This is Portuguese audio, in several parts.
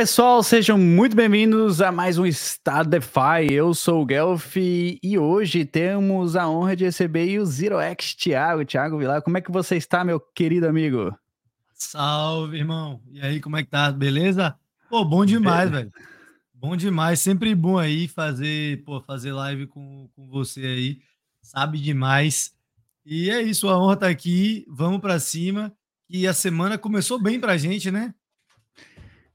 Pessoal, sejam muito bem-vindos a mais um Estado DeFi. Eu sou o Guelph e hoje temos a honra de receber o ZeroX Thiago. Thiago Vilar, como é que você está, meu querido amigo? Salve, irmão. E aí, como é que tá? Beleza? Pô, bom demais, velho. Bom demais. Sempre bom aí fazer, pô, fazer live com, com você aí. Sabe demais. E é isso, a honra tá aqui. Vamos para cima. E a semana começou bem pra gente, né?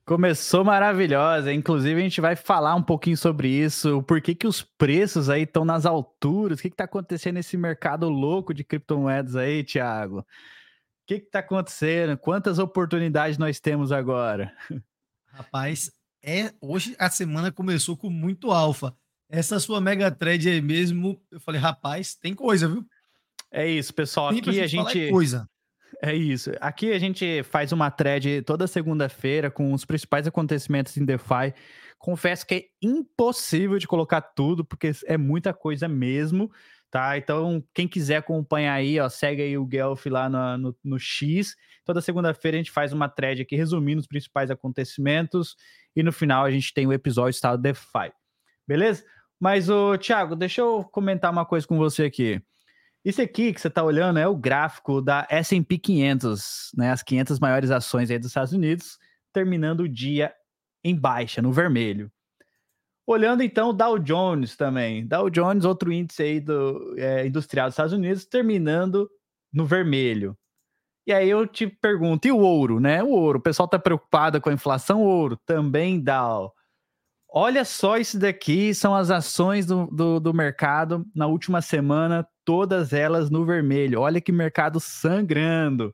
Começou maravilhosa, inclusive a gente vai falar um pouquinho sobre isso, por que, que os preços aí estão nas alturas, o que está acontecendo nesse mercado louco de criptomoedas aí, Thiago? O que está acontecendo? Quantas oportunidades nós temos agora? Rapaz, é hoje a semana começou com muito alfa. Essa sua mega thread aí mesmo, eu falei, rapaz, tem coisa, viu? É isso, pessoal. Tem aqui a gente. Coisa. É isso. Aqui a gente faz uma thread toda segunda-feira com os principais acontecimentos em DeFi. Confesso que é impossível de colocar tudo, porque é muita coisa mesmo, tá? Então, quem quiser acompanhar aí, ó, segue aí o Guelph lá no, no, no X. Toda segunda-feira a gente faz uma thread aqui resumindo os principais acontecimentos e no final a gente tem o episódio Estado DeFi. Beleza? Mas, o Thiago, deixa eu comentar uma coisa com você aqui. Isso aqui que você está olhando é o gráfico da S&P 500, né, as 500 maiores ações aí dos Estados Unidos, terminando o dia em baixa, no vermelho. Olhando então o Dow Jones também, Dow Jones, outro índice aí do é, industrial dos Estados Unidos, terminando no vermelho. E aí eu te pergunto, e o ouro, né? O ouro, o pessoal está preocupado com a inflação, o ouro também dá. Olha só isso daqui, são as ações do, do, do mercado na última semana, todas elas no vermelho. Olha que mercado sangrando.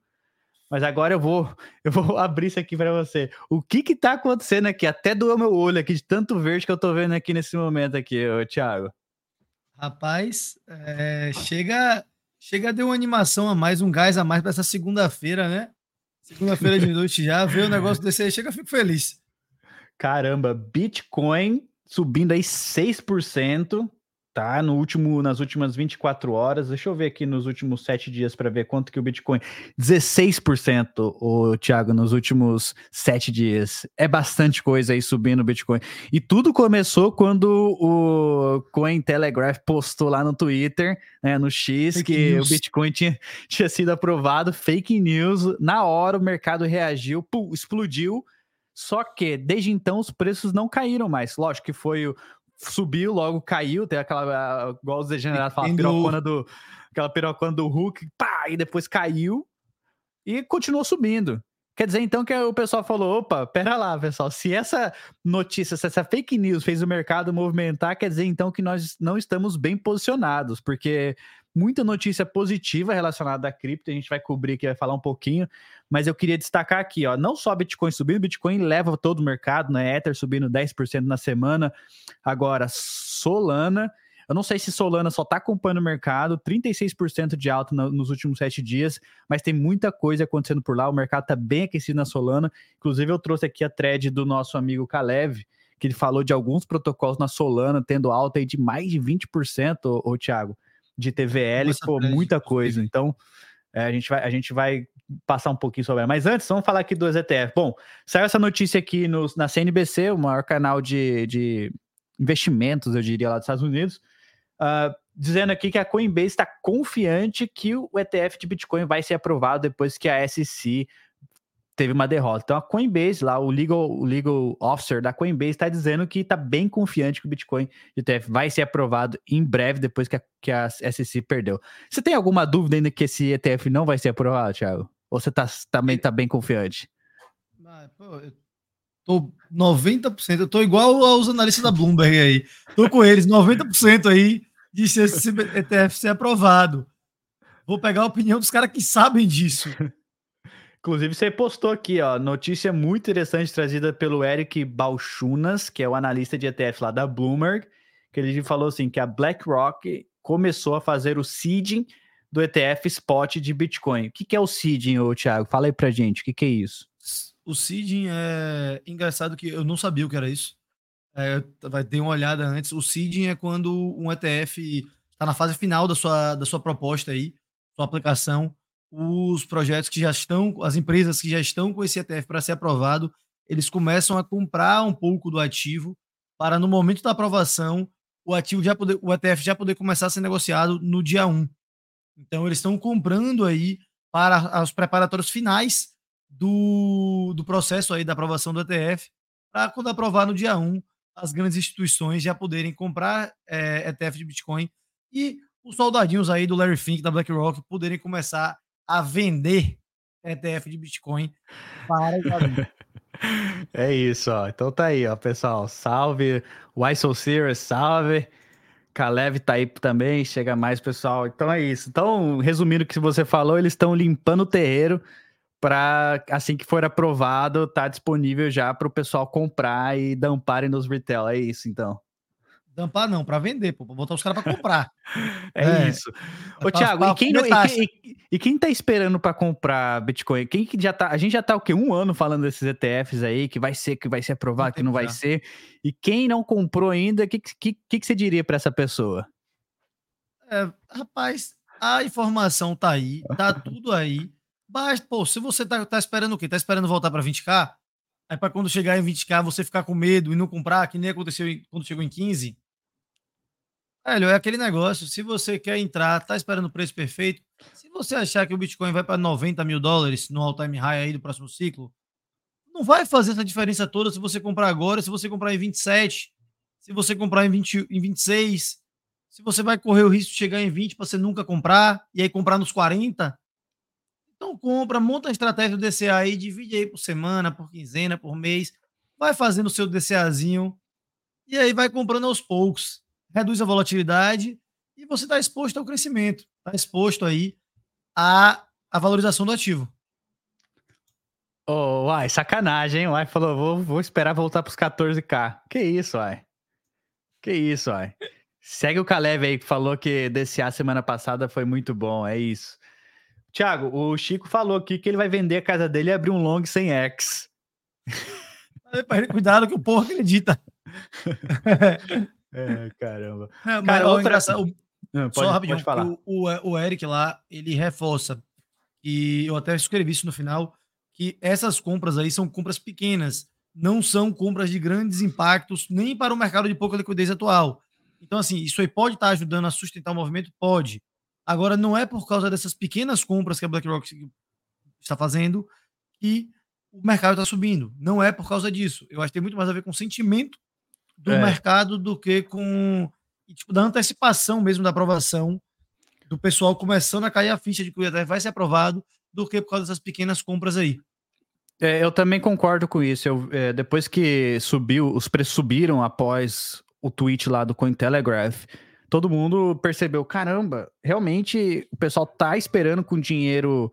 Mas agora eu vou, eu vou abrir isso aqui para você. O que que tá acontecendo aqui? Até doeu meu olho aqui de tanto verde que eu tô vendo aqui nesse momento aqui, ô, Thiago. Rapaz, é, chega, chega dar uma animação a mais, um gás a mais para essa segunda-feira, né? Segunda-feira de noite já, ver o negócio desse aí, chega, eu fico feliz. Caramba, Bitcoin subindo aí 6%, tá? No último, nas últimas 24 horas, deixa eu ver aqui nos últimos sete dias para ver quanto que o Bitcoin. 16%, o Thiago, nos últimos sete dias. É bastante coisa aí subindo o Bitcoin. E tudo começou quando o Cointelegraph postou lá no Twitter, né, no X, fake que news. o Bitcoin tinha, tinha sido aprovado, fake news. Na hora o mercado reagiu, pum, explodiu. Só que desde então os preços não caíram mais. Lógico que foi o, subiu, logo caiu, tem aquela, igual os degenerados falam, pirocona do, aquela pirocona do Hulk, pá, e depois caiu e continuou subindo. Quer dizer, então, que o pessoal falou: opa, pera lá, pessoal, se essa notícia, se essa fake news fez o mercado movimentar, quer dizer, então, que nós não estamos bem posicionados, porque muita notícia positiva relacionada à cripto, a gente vai cobrir aqui, vai falar um pouquinho, mas eu queria destacar aqui, ó, não só Bitcoin subindo, Bitcoin leva todo o mercado, né? Ether subindo 10% na semana, agora Solana, eu não sei se Solana só está acompanhando o mercado, 36% de alta no, nos últimos sete dias, mas tem muita coisa acontecendo por lá. O mercado está bem aquecido na Solana. Inclusive, eu trouxe aqui a thread do nosso amigo Kalev, que ele falou de alguns protocolos na Solana tendo alta aí de mais de 20%, ô, ô Thiago de TVL, Nossa, pô, muita coisa. Então, é, a, gente vai, a gente vai passar um pouquinho sobre ela. Mas antes, vamos falar aqui do ETF. Bom, saiu essa notícia aqui no, na CNBC, o maior canal de, de investimentos, eu diria, lá dos Estados Unidos, uh, dizendo aqui que a Coinbase está confiante que o ETF de Bitcoin vai ser aprovado depois que a SEC teve uma derrota. Então a Coinbase, lá, o legal, o legal officer da Coinbase está dizendo que está bem confiante que o Bitcoin ETF vai ser aprovado em breve, depois que a, que a SEC perdeu. Você tem alguma dúvida ainda que esse ETF não vai ser aprovado, Thiago? Ou você tá, também está bem confiante? Ah, pô, eu tô 90%, eu tô igual aos analistas da Bloomberg aí. Tô com eles, 90% aí de se esse ETF ser aprovado. Vou pegar a opinião dos caras que sabem disso. Inclusive, você postou aqui, ó, notícia muito interessante trazida pelo Eric Balchunas, que é o analista de ETF lá da Bloomberg, que ele falou assim que a BlackRock começou a fazer o seeding do ETF spot de Bitcoin. O que, que é o seeding, ô, Thiago? Fala aí pra gente, o que, que é isso? O seeding é engraçado que eu não sabia o que era isso. É, vai ter uma olhada antes. O seeding é quando um ETF está na fase final da sua, da sua proposta aí, sua aplicação, os projetos que já estão, as empresas que já estão com esse ETF para ser aprovado, eles começam a comprar um pouco do ativo para no momento da aprovação o ativo já poder, o ETF já poder começar a ser negociado no dia 1. Então eles estão comprando aí para os preparatórios finais do, do processo aí da aprovação do ETF, para quando aprovar no dia 1, as grandes instituições já poderem comprar é, ETF de Bitcoin e os soldadinhos aí do Larry Fink, da BlackRock, poderem começar a vender ETF de Bitcoin para É isso, ó. Então tá aí, ó, pessoal. Salve. Why So Serious, salve. Kalev tá aí também, chega mais, pessoal. Então é isso. Então, resumindo o que você falou, eles estão limpando o terreiro para assim que for aprovado, tá disponível já para o pessoal comprar e damparem nos retail. É isso, então. Dampar não, para vender, pô, pra botar os caras para comprar. é, é, isso. É Ô, Thiago, e quem, não, e, quem, e, quem tá esperando para comprar Bitcoin? Quem que já tá. A gente já tá o quê? Um ano falando desses ETFs aí, que vai ser, que vai ser aprovado, que não vai já. ser. E quem não comprou ainda, o que, que, que, que você diria para essa pessoa? É, rapaz, a informação tá aí, tá tudo aí. Mas, pô, se você tá, tá esperando o quê? Tá esperando voltar para 20k? Aí para quando chegar em 20k você ficar com medo e não comprar, que nem aconteceu quando chegou em 15? Velho, é aquele negócio. Se você quer entrar, tá esperando o preço perfeito. Se você achar que o Bitcoin vai para 90 mil dólares no all-time high aí do próximo ciclo, não vai fazer essa diferença toda se você comprar agora, se você comprar em 27, se você comprar em, 20, em 26, se você vai correr o risco de chegar em 20 para você nunca comprar e aí comprar nos 40. Então compra, monta a estratégia do DCA aí, divide aí por semana, por quinzena, por mês, vai fazendo o seu DCAzinho e aí vai comprando aos poucos. Reduz a volatilidade e você está exposto ao crescimento, está exposto aí à, à valorização do ativo. Oh, uai, sacanagem, hein? Uai falou, vou, vou esperar voltar para os 14k. Que isso, uai? Que isso, uai? Segue o Caleb aí que falou que DCA semana passada foi muito bom, é isso. Tiago, o Chico falou aqui que ele vai vender a casa dele e abrir um long sem X. Cuidado que o povo acredita. é, caramba. É, Cara, outra... o... Não, pode, Só rapidinho, pode falar. O, o, o Eric lá, ele reforça, e eu até escrevi isso no final, que essas compras aí são compras pequenas, não são compras de grandes impactos, nem para o mercado de pouca liquidez atual. Então, assim, isso aí pode estar ajudando a sustentar o movimento? Pode. Agora, não é por causa dessas pequenas compras que a BlackRock está fazendo que o mercado está subindo. Não é por causa disso. Eu acho que tem muito mais a ver com sentimento do é. mercado do que com tipo, da antecipação mesmo da aprovação do pessoal começando a cair a ficha de que o ETF vai ser aprovado do que por causa dessas pequenas compras aí. É, eu também concordo com isso. Eu, é, depois que subiu, os preços subiram após o tweet lá do Cointelegraph, todo mundo percebeu, caramba, realmente o pessoal tá esperando com dinheiro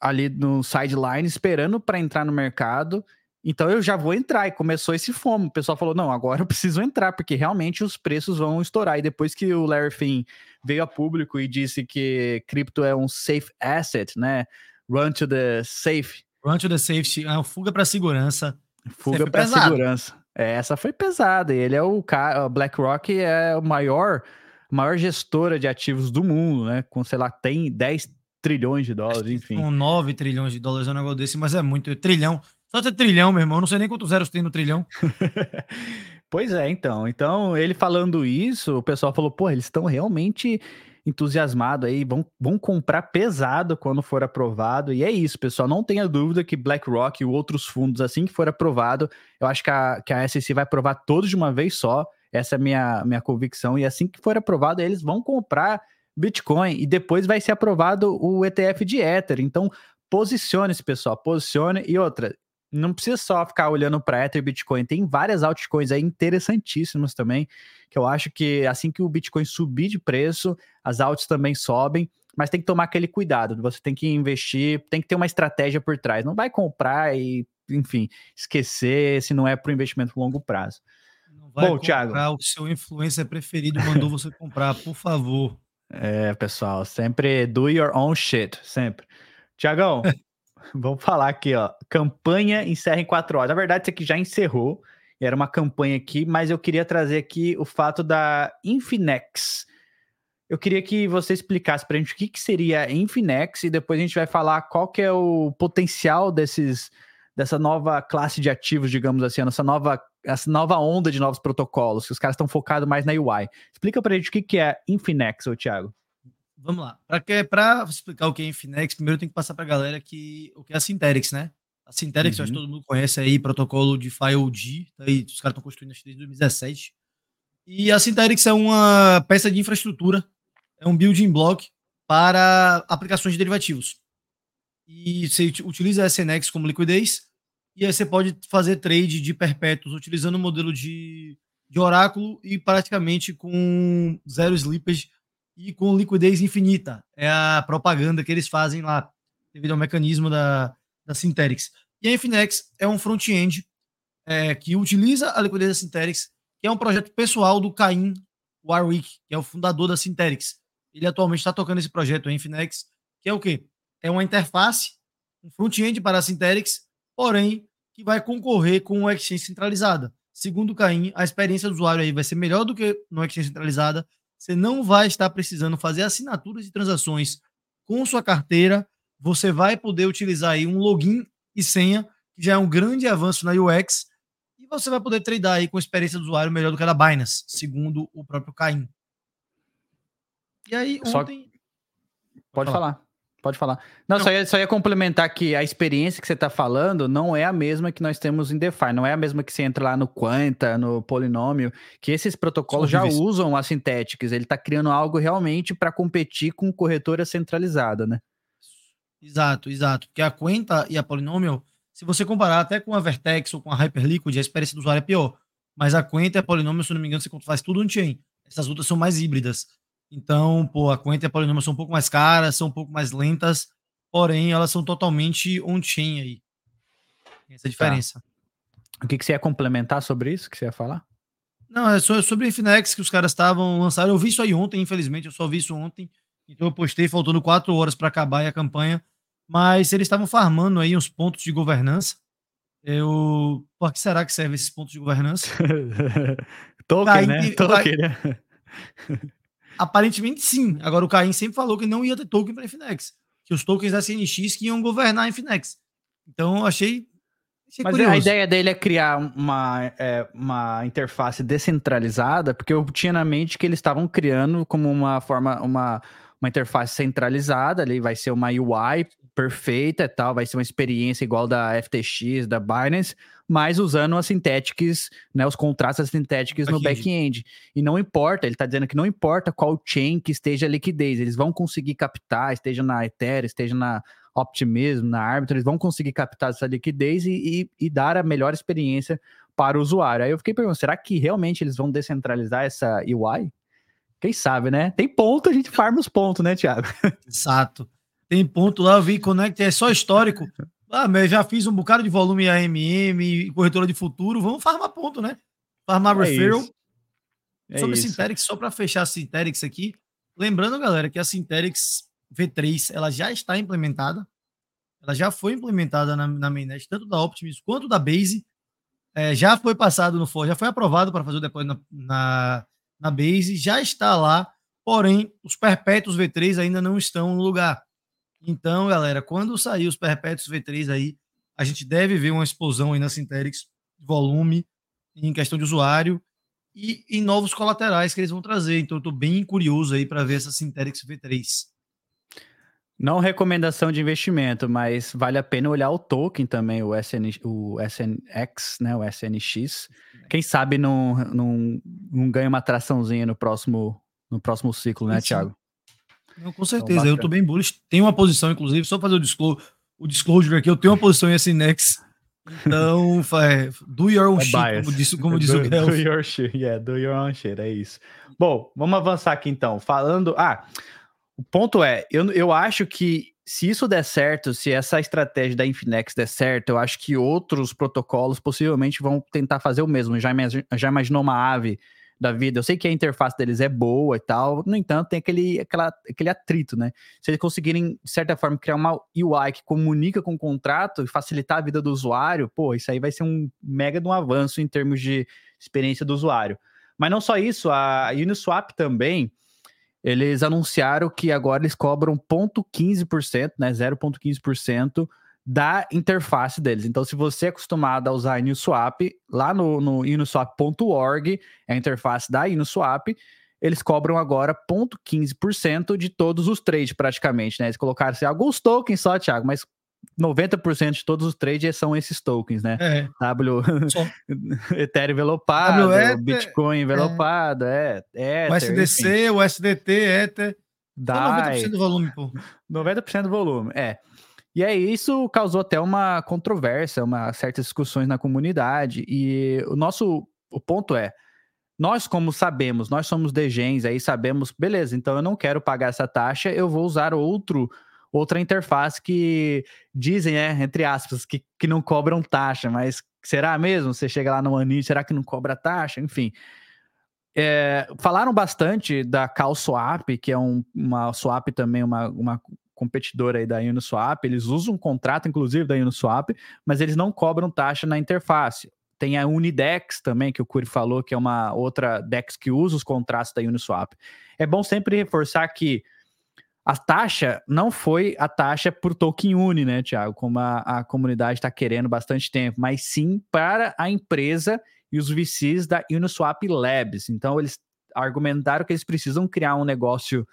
ali no sideline, esperando para entrar no mercado. Então eu já vou entrar e começou esse fomo. O pessoal falou: "Não, agora eu preciso entrar porque realmente os preços vão estourar". E depois que o Larry Finn veio a público e disse que cripto é um safe asset, né? Run to the safe. Run to the safety, é fuga para segurança. Fuga para segurança. É, essa foi pesada. Ele é o cara, BlackRock é o maior, maior gestora de ativos do mundo, né? Com, sei lá, tem 10 trilhões de dólares, enfim. Com 9 trilhões de dólares é um negócio desse, mas é muito. Trilhão. Só ter trilhão, meu irmão. Não sei nem quantos zeros tem no trilhão. pois é, então. Então, ele falando isso, o pessoal falou, pô, eles estão realmente entusiasmado aí, vão, vão comprar pesado quando for aprovado. E é isso, pessoal. Não tenha dúvida que BlackRock e outros fundos, assim que for aprovado, eu acho que a, que a SEC vai aprovar todos de uma vez só. Essa é a minha, minha convicção. E assim que for aprovado, eles vão comprar Bitcoin e depois vai ser aprovado o ETF de Ether. Então, posicione-se, pessoal. Posicione. E outra, não precisa só ficar olhando para Ether e Bitcoin, tem várias altcoins aí interessantíssimas também, que eu acho que assim que o Bitcoin subir de preço, as altas também sobem, mas tem que tomar aquele cuidado, você tem que investir, tem que ter uma estratégia por trás, não vai comprar e, enfim, esquecer se não é para o investimento longo prazo. Não vai Bom, comprar Thiago, o seu influencer preferido mandou você comprar, por favor. É, pessoal, sempre do your own shit, sempre. Tiagão, Vamos falar aqui, ó. Campanha encerra em quatro horas. Na verdade, isso aqui já encerrou. Era uma campanha aqui, mas eu queria trazer aqui o fato da Infinex. Eu queria que você explicasse para a gente o que, que seria Infinex e depois a gente vai falar qual que é o potencial desses, dessa nova classe de ativos, digamos assim, essa nova, essa nova onda de novos protocolos, que os caras estão focados mais na UI. Explica pra gente o que, que é Infinex, ô Thiago. Vamos lá. Para explicar o que é Infinex, primeiro tem que passar para a galera que, o que é a Synterix, né? A Synterix, uhum. acho que todo mundo conhece aí, protocolo de FileOD, tá aí, os caras estão construindo desde 2017. E a Synterix é uma peça de infraestrutura, é um building block para aplicações de derivativos. E você utiliza a SNX como liquidez, e aí você pode fazer trade de perpétuos utilizando o modelo de, de oráculo e praticamente com zero slippage e com liquidez infinita. É a propaganda que eles fazem lá, devido ao mecanismo da, da Synterix. E a Infinex é um front-end é, que utiliza a liquidez da Synterix, que é um projeto pessoal do Caim Warwick, que é o fundador da Synterix. Ele atualmente está tocando esse projeto, a Infinex, que é o quê? É uma interface, um front-end para a Synterix, porém, que vai concorrer com o Exchange centralizada. Segundo o Caim, a experiência do usuário aí vai ser melhor do que no Exchange centralizada. Você não vai estar precisando fazer assinaturas de transações com sua carteira. Você vai poder utilizar aí um login e senha, que já é um grande avanço na UX. E você vai poder tradar aí com a experiência do usuário melhor do que a da Binance, segundo o próprio Caim. E aí, ontem. Só... Pode falar. falar. Pode falar. Não, não. Só, ia, só ia complementar que a experiência que você está falando não é a mesma que nós temos em DeFi, não é a mesma que você entra lá no Quanta, no Polinômio, que esses protocolos já usam a Synthetics, ele está criando algo realmente para competir com corretora centralizada, né? Exato, exato. Porque a Quenta e a Polinômio, se você comparar até com a Vertex ou com a Hyperliquid, a experiência do usuário é pior. Mas a Quenta e a Polinômio, se não me engano, você faz tudo on-chain. Essas outras são mais híbridas. Então, pô, a Quenta e a Polinômio são um pouco mais caras, são um pouco mais lentas, porém elas são totalmente on-chain aí. Tem essa tá. diferença. Tá. O que, que você ia complementar sobre isso que você ia falar? Não, é sobre a Infinex que os caras estavam lançando. Eu vi isso aí ontem, infelizmente, eu só vi isso ontem. Então eu postei faltando quatro horas para acabar a campanha. Mas eles estavam farmando aí uns pontos de governança. Eu. Por que será que serve esses pontos de governança? Token, né? Token, né? Aparentemente sim. Agora o Caim sempre falou que não ia ter token para Infinex. Que os tokens da CNX que iam governar a Infinex. Então eu achei. achei Mas curioso. a ideia dele é criar uma, é, uma interface descentralizada, porque eu tinha na mente que eles estavam criando como uma forma, uma, uma interface centralizada, ali vai ser uma UI perfeita e tal, vai ser uma experiência igual da FTX, da Binance, mas usando as Synthetics, né, os contratos das Synthetics no back-end. E não importa, ele está dizendo que não importa qual chain que esteja a liquidez, eles vão conseguir captar, esteja na Ethereum, esteja na Optimism, na Arbitrum, eles vão conseguir captar essa liquidez e, e, e dar a melhor experiência para o usuário. Aí eu fiquei perguntando, será que realmente eles vão descentralizar essa UI? Quem sabe, né? Tem ponto, a gente farma os pontos, né, Thiago? Exato. Tem ponto lá, eu vi Connect, é só histórico. Ah, mas já fiz um bocado de volume AMM, corretora de futuro, vamos farmar ponto, né? Farmar é referral. É Sobre isso. Synterix, só para fechar a Synterix aqui, lembrando, galera, que a Synterix V3, ela já está implementada, ela já foi implementada na, na mainnet, tanto da Optimus quanto da Base, é, já foi passado no for, já foi aprovado para fazer o deploy na, na, na Base, já está lá, porém, os perpétuos V3 ainda não estão no lugar. Então, galera, quando sair os perpétuos V3 aí, a gente deve ver uma explosão aí na Synterix de volume, em questão de usuário e em novos colaterais que eles vão trazer. Então, eu estou bem curioso aí para ver essa Synterix V3. Não recomendação de investimento, mas vale a pena olhar o token também, o, SN, o SNX, né, o SNX. Quem sabe não, não, não ganha uma atraçãozinha no próximo, no próximo ciclo, né, Thiago? Não, com então, certeza, então, eu tô bem bullish. Tem uma posição, inclusive, só fazer o disclosure, o disclosure aqui, eu tenho uma posição em SNX. Então, é, do your own é shit, como diz, como diz do, o Guelph. Do your shit, yeah, do your own shit, é isso. Bom, vamos avançar aqui então. Falando. Ah, o ponto é, eu, eu acho que se isso der certo, se essa estratégia da Infinex der certo, eu acho que outros protocolos possivelmente vão tentar fazer o mesmo. Já, já imaginou uma ave da vida. Eu sei que a interface deles é boa e tal, no entanto, tem aquele, aquela, aquele atrito, né? Se eles conseguirem, de certa forma, criar uma UI que comunica com o contrato e facilitar a vida do usuário, pô, isso aí vai ser um mega de um avanço em termos de experiência do usuário. Mas não só isso, a Uniswap também, eles anunciaram que agora eles cobram 0,15%, né, 0,15% da interface deles. Então, se você é acostumado a usar a Uniswap, lá no, no é a interface da Uniswap, eles cobram agora 0,15% de todos os trades, praticamente, né? Eles colocaram assim, alguns tokens só, Thiago, mas 90% de todos os trades são esses tokens, né? É. W Ethereum envelopado, w Bitcoin envelopado, é. é o SDC, enfim. o SDT, Ether. Dá 90% do volume, pô. 90% do volume, é. E aí isso causou até uma controvérsia, uma certas discussões na comunidade. E o nosso o ponto é, nós como sabemos, nós somos degens, aí sabemos, beleza, então eu não quero pagar essa taxa, eu vou usar outro outra interface que dizem, é, entre aspas, que, que não cobram taxa, mas será mesmo? Você chega lá no Ani, será que não cobra taxa? Enfim. É, falaram bastante da CalSwap, que é um, uma swap também, uma, uma competidora aí da Uniswap, eles usam um contrato, inclusive, da Uniswap, mas eles não cobram taxa na interface. Tem a Unidex também, que o Curi falou, que é uma outra DEX que usa os contratos da Uniswap. É bom sempre reforçar que a taxa não foi a taxa por token uni, né, Tiago? Como a, a comunidade está querendo bastante tempo, mas sim para a empresa e os VCs da Uniswap Labs. Então, eles argumentaram que eles precisam criar um negócio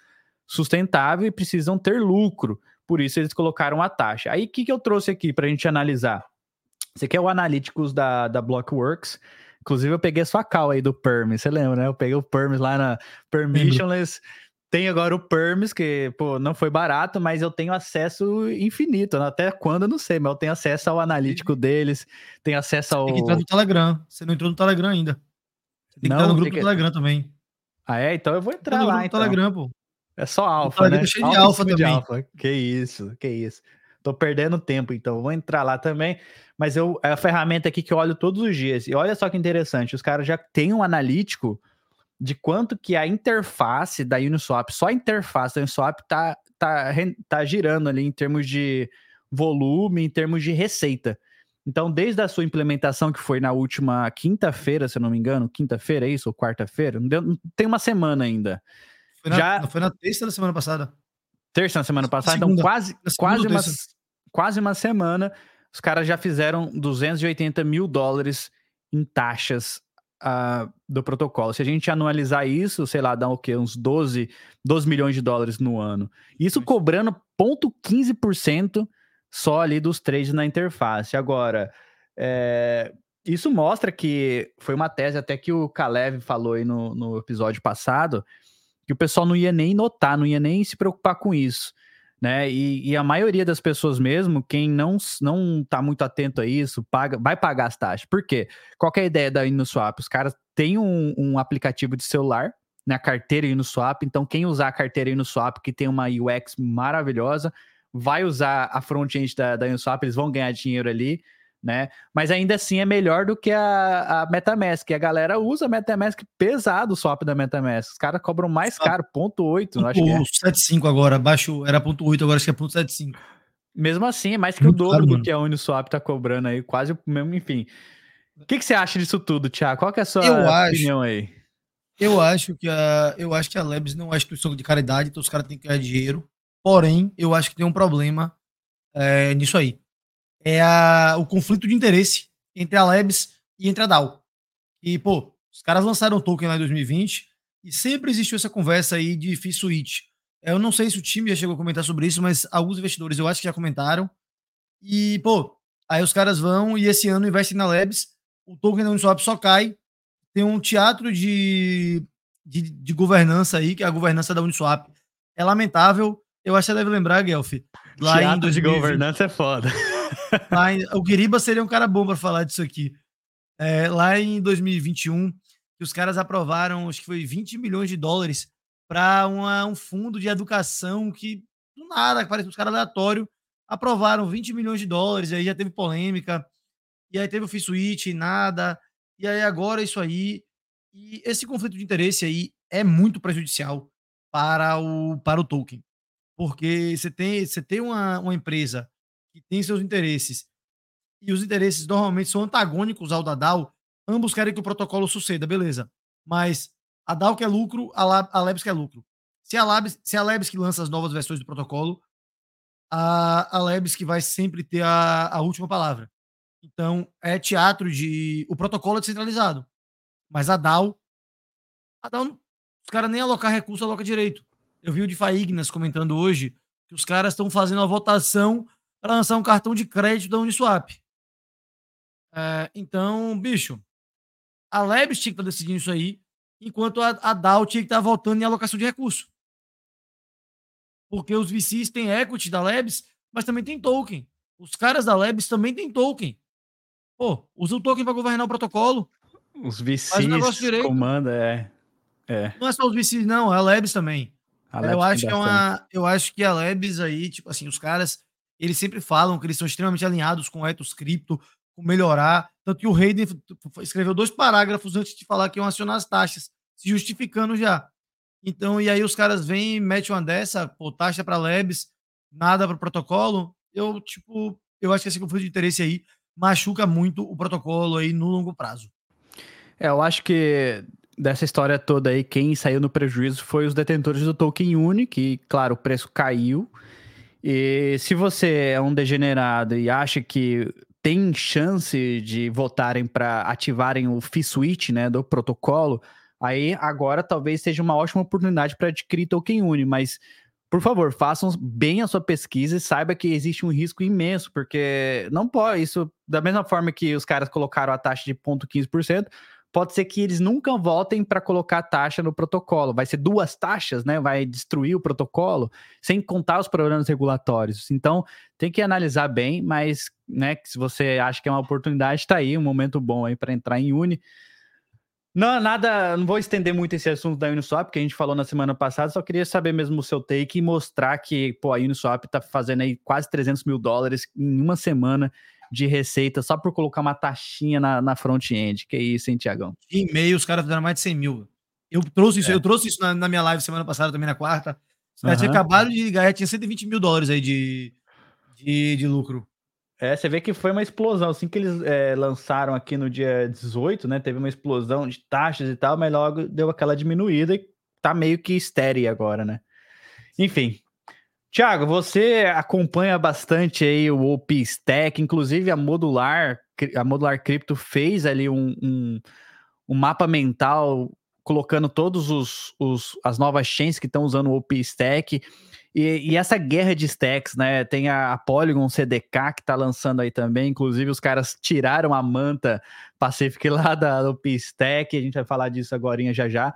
sustentável e precisam ter lucro. Por isso, eles colocaram a taxa. Aí, o que, que eu trouxe aqui para a gente analisar? Esse aqui é o Analytics da, da Blockworks. Inclusive, eu peguei a sua cal aí do Permis, você lembra, né? Eu peguei o Permis lá na Permissionless. Tem agora o Permis, que, pô, não foi barato, mas eu tenho acesso infinito. Né? Até quando, eu não sei, mas eu tenho acesso ao analítico deles, tenho acesso ao. Tem que entrar no Telegram. Você não entrou no Telegram ainda. Você tem que não, entrar no grupo que... do Telegram também. Ah, é? Então eu vou entrar lá. No então. Telegram, pô. É só alfa, né? cheio de alfa também. Alpha. Que isso, que isso. Tô perdendo tempo, então vou entrar lá também. Mas eu, é a ferramenta aqui que eu olho todos os dias. E olha só que interessante, os caras já têm um analítico de quanto que a interface da Uniswap, só a interface da Uniswap tá, tá, tá girando ali em termos de volume, em termos de receita. Então, desde a sua implementação, que foi na última quinta-feira, se eu não me engano, quinta-feira, é isso? Ou quarta-feira? Não, não, tem uma semana ainda. Foi na, Já... foi na terça da semana passada. Terça na semana passada, então quase, quase, uma, quase uma semana, os caras já fizeram 280 mil dólares em taxas uh, do protocolo. Se a gente anualizar isso, sei lá, dá o quê? Uns 12, 12 milhões de dólares no ano. Isso cobrando 0,15% só ali dos trades na interface. Agora, é, isso mostra que foi uma tese até que o Kalev falou aí no, no episódio passado, que o pessoal não ia nem notar, não ia nem se preocupar com isso né? E, e, a maioria das pessoas mesmo, quem não não está muito atento a isso, paga, vai pagar as taxas. Por quê? Qual é a ideia da InnoSwap? Os caras têm um, um aplicativo de celular, na né, carteira InnoSwap, então quem usar a carteira InnoSwap, que tem uma UX maravilhosa, vai usar a front-end da, da InnoSwap, eles vão ganhar dinheiro ali, né? Mas ainda assim é melhor do que a, a MetaMask. A galera usa MetaMask pesado o swap da MetaMask. Os caras cobram mais caro, ponto 8, acho que é. 7,5 agora, baixo, era ponto 8, agora acho que é ponto 75. Mesmo assim, é mais que Muito o dobro caro, do que a Uniswap tá cobrando aí, quase o mesmo, enfim. O que, que você acha disso tudo, Thiago? Qual que é a sua eu opinião acho, aí? Eu acho que a eu acho que a Labs não é instituição de caridade, então os caras têm que ganhar dinheiro. Porém, eu acho que tem um problema é, nisso aí é a, o conflito de interesse entre a Labs e entre a DAO. E, pô, os caras lançaram o token lá em 2020 e sempre existiu essa conversa aí de fee switch. Eu não sei se o time já chegou a comentar sobre isso, mas alguns investidores eu acho que já comentaram. E, pô, aí os caras vão e esse ano investem na Labs, o token da Uniswap só cai. Tem um teatro de, de, de governança aí, que é a governança da Uniswap. É lamentável. Eu acho que você deve lembrar, Guelph. Lá teatro em 2020, de governança é foda. Em, o Guiriba seria um cara bom para falar disso aqui. É, lá em 2021, que os caras aprovaram, acho que foi 20 milhões de dólares para um fundo de educação que, do nada, parece uns caras aleatórios, aprovaram 20 milhões de dólares, aí já teve polêmica, e aí teve o Fisuit, nada, e aí agora isso aí. E esse conflito de interesse aí é muito prejudicial para o, para o token. Porque você tem, você tem uma, uma empresa que tem seus interesses, e os interesses normalmente são antagônicos ao da DAO, ambos querem que o protocolo suceda, beleza. Mas a DAO quer lucro, a, Lab, a Labs quer lucro. Se a Labs, se a Labs que lança as novas versões do protocolo, a, a Labs que vai sempre ter a, a última palavra. Então, é teatro de. O protocolo é descentralizado. Mas a DAO. A DAO, os caras nem alocar recurso, aloca direito. Eu vi o de Ignas comentando hoje que os caras estão fazendo a votação para lançar um cartão de crédito da Uniswap. É, então, bicho, a Labs tinha que estar tá decidindo isso aí, enquanto a, a DAO tinha que estar tá voltando em alocação de recurso. Porque os VCs têm equity da Labs, mas também tem token. Os caras da Labs também têm token. Pô, usa o token para governar o protocolo. Os VCs comanda, é, é. Não é só os VCs, não, é a Labs também. A eu acho que é uma, eu acho que a Labs aí, tipo assim, os caras, eles sempre falam que eles são extremamente alinhados com o Ethos Cripto, com melhorar. Tanto que o Hayden escreveu dois parágrafos antes de falar que iam acionar as taxas, se justificando já. Então, e aí os caras vêm, metem uma dessa, pô, taxa para Labs, nada para protocolo. Eu, tipo, eu acho que esse conflito de interesse aí machuca muito o protocolo aí no longo prazo. É, eu acho que dessa história toda aí, quem saiu no prejuízo foi os detentores do token Uni, que, claro, o preço caiu. E se você é um degenerado e acha que tem chance de votarem para ativarem o fee switch, né, do protocolo, Aí agora talvez seja uma ótima oportunidade para adquirir token Uni, mas por favor, façam bem a sua pesquisa e saiba que existe um risco imenso, porque não pode, isso, da mesma forma que os caras colocaram a taxa de 0,15%, pode ser que eles nunca votem para colocar taxa no protocolo. Vai ser duas taxas, né? Vai destruir o protocolo, sem contar os problemas regulatórios. Então, tem que analisar bem, mas, né, se você acha que é uma oportunidade, está aí, um momento bom aí para entrar em Uni. Não, nada, não vou estender muito esse assunto da Uniswap, que a gente falou na semana passada, só queria saber mesmo o seu take e mostrar que, pô, a Uniswap tá fazendo aí quase 300 mil dólares em uma semana de receita só por colocar uma taxinha na, na front-end. Que isso, hein, Tiagão? Em meio, os caras fizeram mais de 100 mil. Eu trouxe isso, é. eu trouxe isso na, na, minha live semana passada, também na ganhar. Uhum. Tinha acabado de ganhar, tinha 120 mil dólares aí de, de, de lucro. É, você vê que foi uma explosão. Assim que eles é, lançaram aqui no dia 18, né? Teve uma explosão de taxas e tal, mas logo deu aquela diminuída e tá meio que estéreo agora, né? Enfim. Tiago, você acompanha bastante aí o OP inclusive a Modular, a Modular Crypto fez ali um, um, um mapa mental colocando todos os, os as novas chains que estão usando o OP. E, e, essa guerra de stacks, né? Tem a, Polygon CDK que tá lançando aí também. Inclusive, os caras tiraram a manta Pacific lá da, do. A gente vai falar disso agora já já.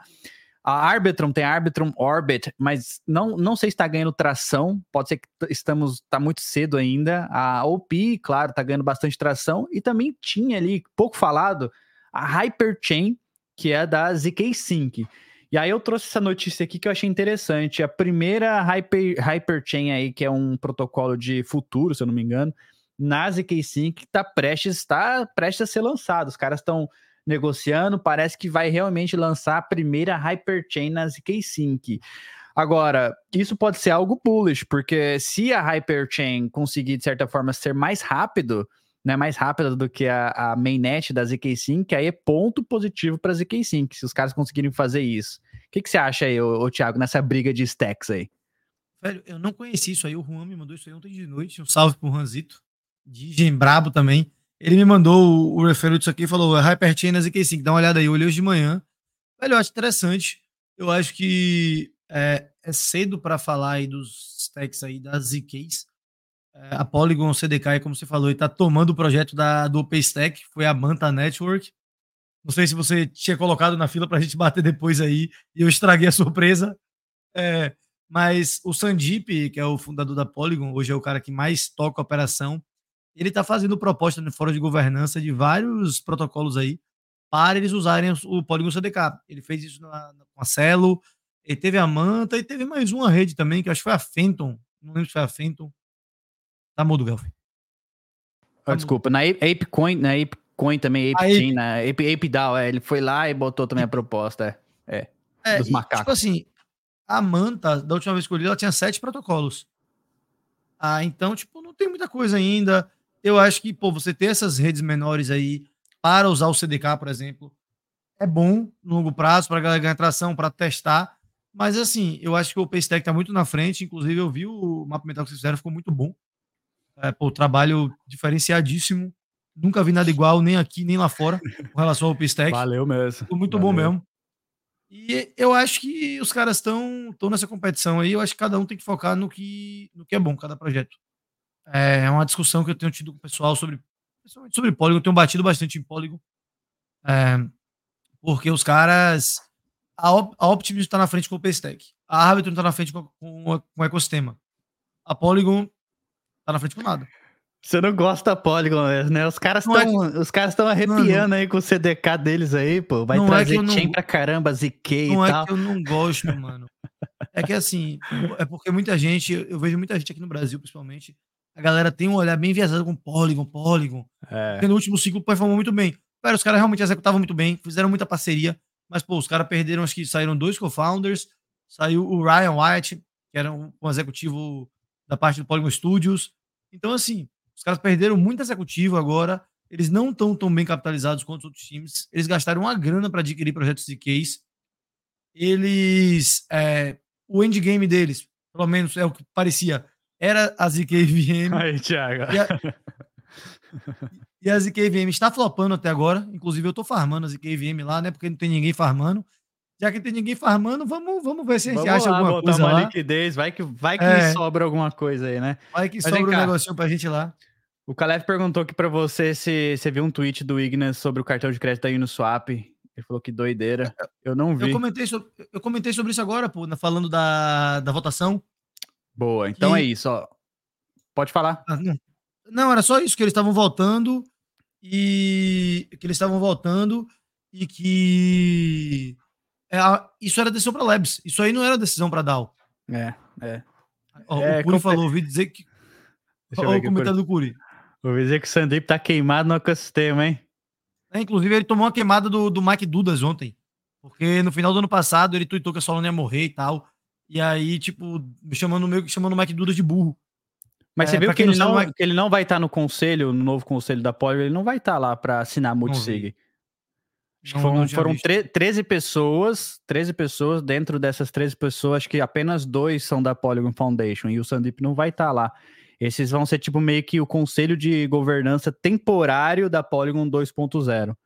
A Arbitrum tem a Arbitrum Orbit, mas não, não sei se está ganhando tração. Pode ser que estamos tá muito cedo ainda. A OP, claro, está ganhando bastante tração. E também tinha ali, pouco falado, a Hyperchain, que é da ZK Sync. E aí eu trouxe essa notícia aqui que eu achei interessante. A primeira Hyper, Hyperchain aí, que é um protocolo de futuro, se eu não me engano, na ZK5 que está prestes, está prestes a ser lançado. Os caras estão negociando, parece que vai realmente lançar a primeira Hyperchain na ZK5. Agora, isso pode ser algo bullish, porque se a Hyperchain conseguir, de certa forma, ser mais rápido, né, mais rápida do que a, a mainnet da ZK Sync, aí é ponto positivo para a ZK Sync, se os caras conseguirem fazer isso. O que, que você acha aí, ô, ô, Thiago, nessa briga de stacks aí? Velho, eu não conheci isso aí, o Juan me mandou isso aí ontem de noite, um salve pro Ranzito, de Brabo também. Ele me mandou o, o referral disso aqui e falou, Hyperchain na ZK Sync, dá uma olhada aí, eu olhei hoje de manhã. Velho, eu acho interessante, eu acho que é, é cedo para falar aí dos stacks aí das ZKs, é, a Polygon CDK, como você falou, está tomando o projeto da, do OpenStack, foi a Manta Network. Não sei se você tinha colocado na fila para a gente bater depois aí, e eu estraguei a surpresa. É, mas o Sandeep, que é o fundador da Polygon, hoje é o cara que mais toca a operação, ele está fazendo proposta no fórum de governança de vários protocolos aí para eles usarem o Polygon CDK. Ele fez isso na, com a Celo, ele teve a Manta e teve mais uma rede também, que acho que foi a Fenton, não lembro se foi a Fenton, Tá mudo, Gelf. Tá desculpa, na ApeCoin, na ApeCoin também, ApeChain, na Ape, ApeDAO, é, ele foi lá e botou também a proposta, é, é dos macacos. tipo assim, a Manta, da última vez que eu li, ela tinha sete protocolos. Ah, então, tipo, não tem muita coisa ainda. Eu acho que, pô, você ter essas redes menores aí para usar o CDK, por exemplo, é bom no longo prazo, para galera ganhar tração, para testar. Mas assim, eu acho que o Paystack tá muito na frente. Inclusive, eu vi o mapa mental que vocês fizeram, ficou muito bom. É, pô, trabalho diferenciadíssimo. Nunca vi nada igual, nem aqui, nem lá fora, com relação ao Paystack. Valeu mesmo. Ficou muito Valeu. bom mesmo. E eu acho que os caras estão nessa competição aí. Eu acho que cada um tem que focar no que, no que é bom, cada projeto. É uma discussão que eu tenho tido com o pessoal sobre, principalmente sobre Polygon. Eu tenho batido bastante em Polygon. É, porque os caras. A, Op, a Optimus está na frente com o Paystack. A Arbitrum está na frente com, com, com, o ecossistema. A Polygon está na frente com nada. Você não gosta da Polygon, né? Os caras estão é que... os caras estão arrepiando não, aí com o CDK deles aí, pô. Vai trazer é chain não... pra caramba, ZK não e é tal. que eu não gosto, mano. é que assim, é porque muita gente, eu vejo muita gente aqui no Brasil, principalmente, a galera tem um olhar bem viajado com Polygon, Polygon. É. Porque no último ciclo performou muito bem. Cara, os caras realmente executavam muito bem, fizeram muita parceria, mas, pô, os caras perderam, acho que saíram dois co-founders, saiu o Ryan White, que era um, um executivo da parte do Polygon Studios. Então, assim, os caras perderam muito executivo agora. Eles não estão tão bem capitalizados quanto os outros times. Eles gastaram uma grana para adquirir projetos de case. Eles. É, o endgame deles, pelo menos é o que parecia, era a ZKVM. Aí, Thiago. E a, e a ZKVM está flopando até agora. Inclusive, eu estou farmando a ZKVM lá, né? Porque não tem ninguém farmando. Já que não tem ninguém farmando, vamos, vamos ver se a gente vamos acha lá, alguma coisa uma lá. liquidez. Vai que, vai que é. sobra alguma coisa aí, né? Vai que Mas sobra um negocinho pra gente lá. O Caleb perguntou aqui para você se você viu um tweet do Ignas sobre o cartão de crédito da Uniswap. Ele falou que doideira. Eu não vi. Eu comentei sobre, eu comentei sobre isso agora, pô, falando da, da votação. Boa, então que... é isso, ó. Pode falar. Ah, não. não, era só isso, que eles estavam voltando e que eles estavam voltando e que é, isso era decisão para Labs. Isso aí não era decisão para DAO. É, é. O, é, o Curi falou, ouvi dizer que. Olha o comentário do Curi. Ouvi dizer que o Sandip tá queimado no ecossistema, hein? É, inclusive, ele tomou uma queimada do, do Mike Dudas ontem. Porque no final do ano passado ele tweetou que a Solana ia morrer e tal. E aí, tipo, chamando meio que chamando o Mike Dudas de burro. Mas é, você viu que ele, não, Mike... que ele não vai estar tá no conselho, no novo conselho da Poly, ele não vai estar tá lá para assinar multisig. Acho que foram, foram 13 pessoas, 13 pessoas, dentro dessas 13 pessoas, acho que apenas dois são da Polygon Foundation e o Sandip não vai estar tá lá. Esses vão ser tipo meio que o conselho de governança temporário da Polygon 2.0.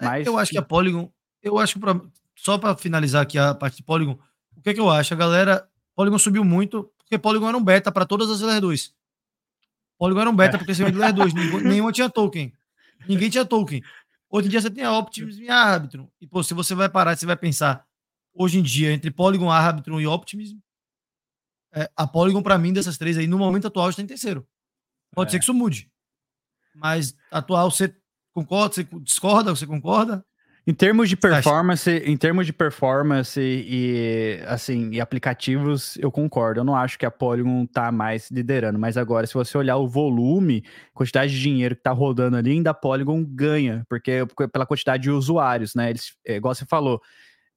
É, Mas eu acho que a Polygon, eu acho que pra, só para finalizar aqui a parte de Polygon, o que é que eu acho? A galera, Polygon subiu muito porque Polygon era um beta para todas as Layer 2. Polygon era um beta é. para crescimento de Layer 2, nenhuma tinha token. Ninguém tinha token. Hoje em dia você tem a Optimism e a Arbitrum. E pô, se você vai parar, você vai pensar hoje em dia entre Polygon, Arbitrum e Optimism, é, a Polygon, para mim, dessas três aí, no momento atual, está em terceiro. Pode é. ser que isso mude. Mas atual, você concorda? Você discorda? Você concorda? Em termos de performance, em termos de performance e assim, e aplicativos, eu concordo. Eu não acho que a Polygon tá mais liderando, mas agora se você olhar o volume, quantidade de dinheiro que tá rodando ali, ainda a Polygon ganha, porque pela quantidade de usuários, né? Eles, é, igual você falou,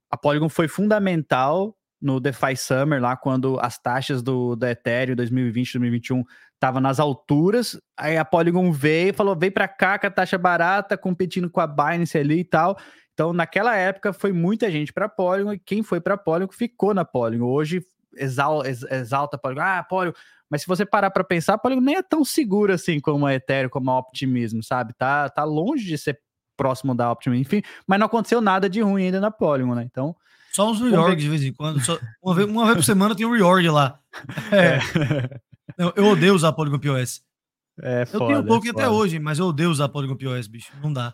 a Polygon foi fundamental no DeFi Summer, lá quando as taxas do, do Ethereum 2020, 2021 estavam nas alturas, aí a Polygon veio e falou, vem para cá com a taxa barata, competindo com a Binance ali e tal. Então, naquela época, foi muita gente para Polygon, e quem foi para Polygon ficou na Polygon. Hoje, exal, exalta a Polygon, ah, Polygon... Mas se você parar para pensar, a Polygon nem é tão segura assim como a Ethereum, como a Optimism, sabe? Tá, tá longe de ser próximo da Optimism, enfim, mas não aconteceu nada de ruim ainda na Polygon, né? Então, só uns reorgs de vez em quando. Só, uma, vez, uma vez por semana tem um reorg lá. É. Eu, eu, odeio usar Polygon POS. É foda, eu tenho um pouco é até hoje, mas eu odeio usar Polygon POS, bicho. Não dá.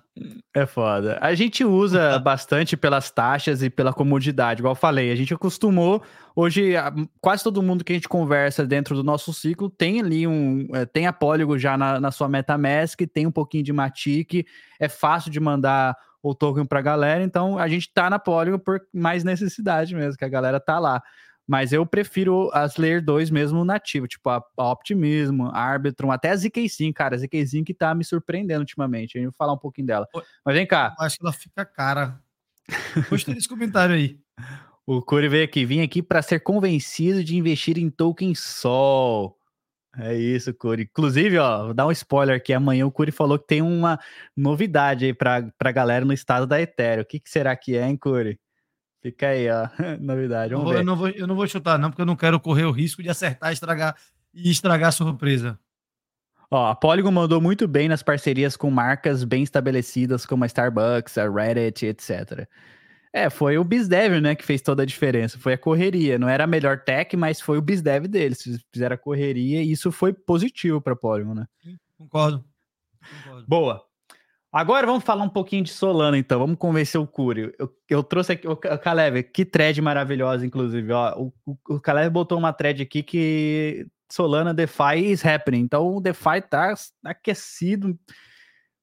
É foda. A gente usa bastante pelas taxas e pela comodidade, igual eu falei. A gente acostumou. Hoje, quase todo mundo que a gente conversa dentro do nosso ciclo tem ali um. É, tem a Polygon já na, na sua MetaMask, tem um pouquinho de Matic. É fácil de mandar o token para a galera, então a gente tá na Polygon por mais necessidade mesmo, que a galera tá lá. Mas eu prefiro as Layer 2 mesmo nativo, tipo a, a Optimismo, a Arbitrum, até a ZK5, cara. A ZK5 que tá me surpreendendo ultimamente. A gente vai falar um pouquinho dela. Mas vem cá. Eu acho que ela fica cara. Gostei desse comentário aí. O Corey veio aqui, vim aqui para ser convencido de investir em token Sol. É isso, Curi. Inclusive, ó, vou dar um spoiler aqui. Amanhã o Curi falou que tem uma novidade aí pra, pra galera no estado da Ethereum. O que, que será que é, hein, Curi? Fica aí, ó. Novidade. Vamos eu, não vou, eu não vou chutar, não, porque eu não quero correr o risco de acertar e estragar, e estragar a surpresa. Ó, a Polygon mandou muito bem nas parcerias com marcas bem estabelecidas como a Starbucks, a Reddit, etc. É, foi o BizDev, né, que fez toda a diferença. Foi a correria. Não era a melhor tech, mas foi o BizDev deles. Fizeram a correria e isso foi positivo para a Polygon, né? Sim, concordo. concordo. Boa. Agora vamos falar um pouquinho de Solana, então. Vamos convencer o Curio. Eu, eu trouxe aqui, o Caleb, que thread maravilhosa, inclusive. Ó, o, o, Caleb botou uma thread aqui que Solana DeFi is happening. Então o DeFi tá aquecido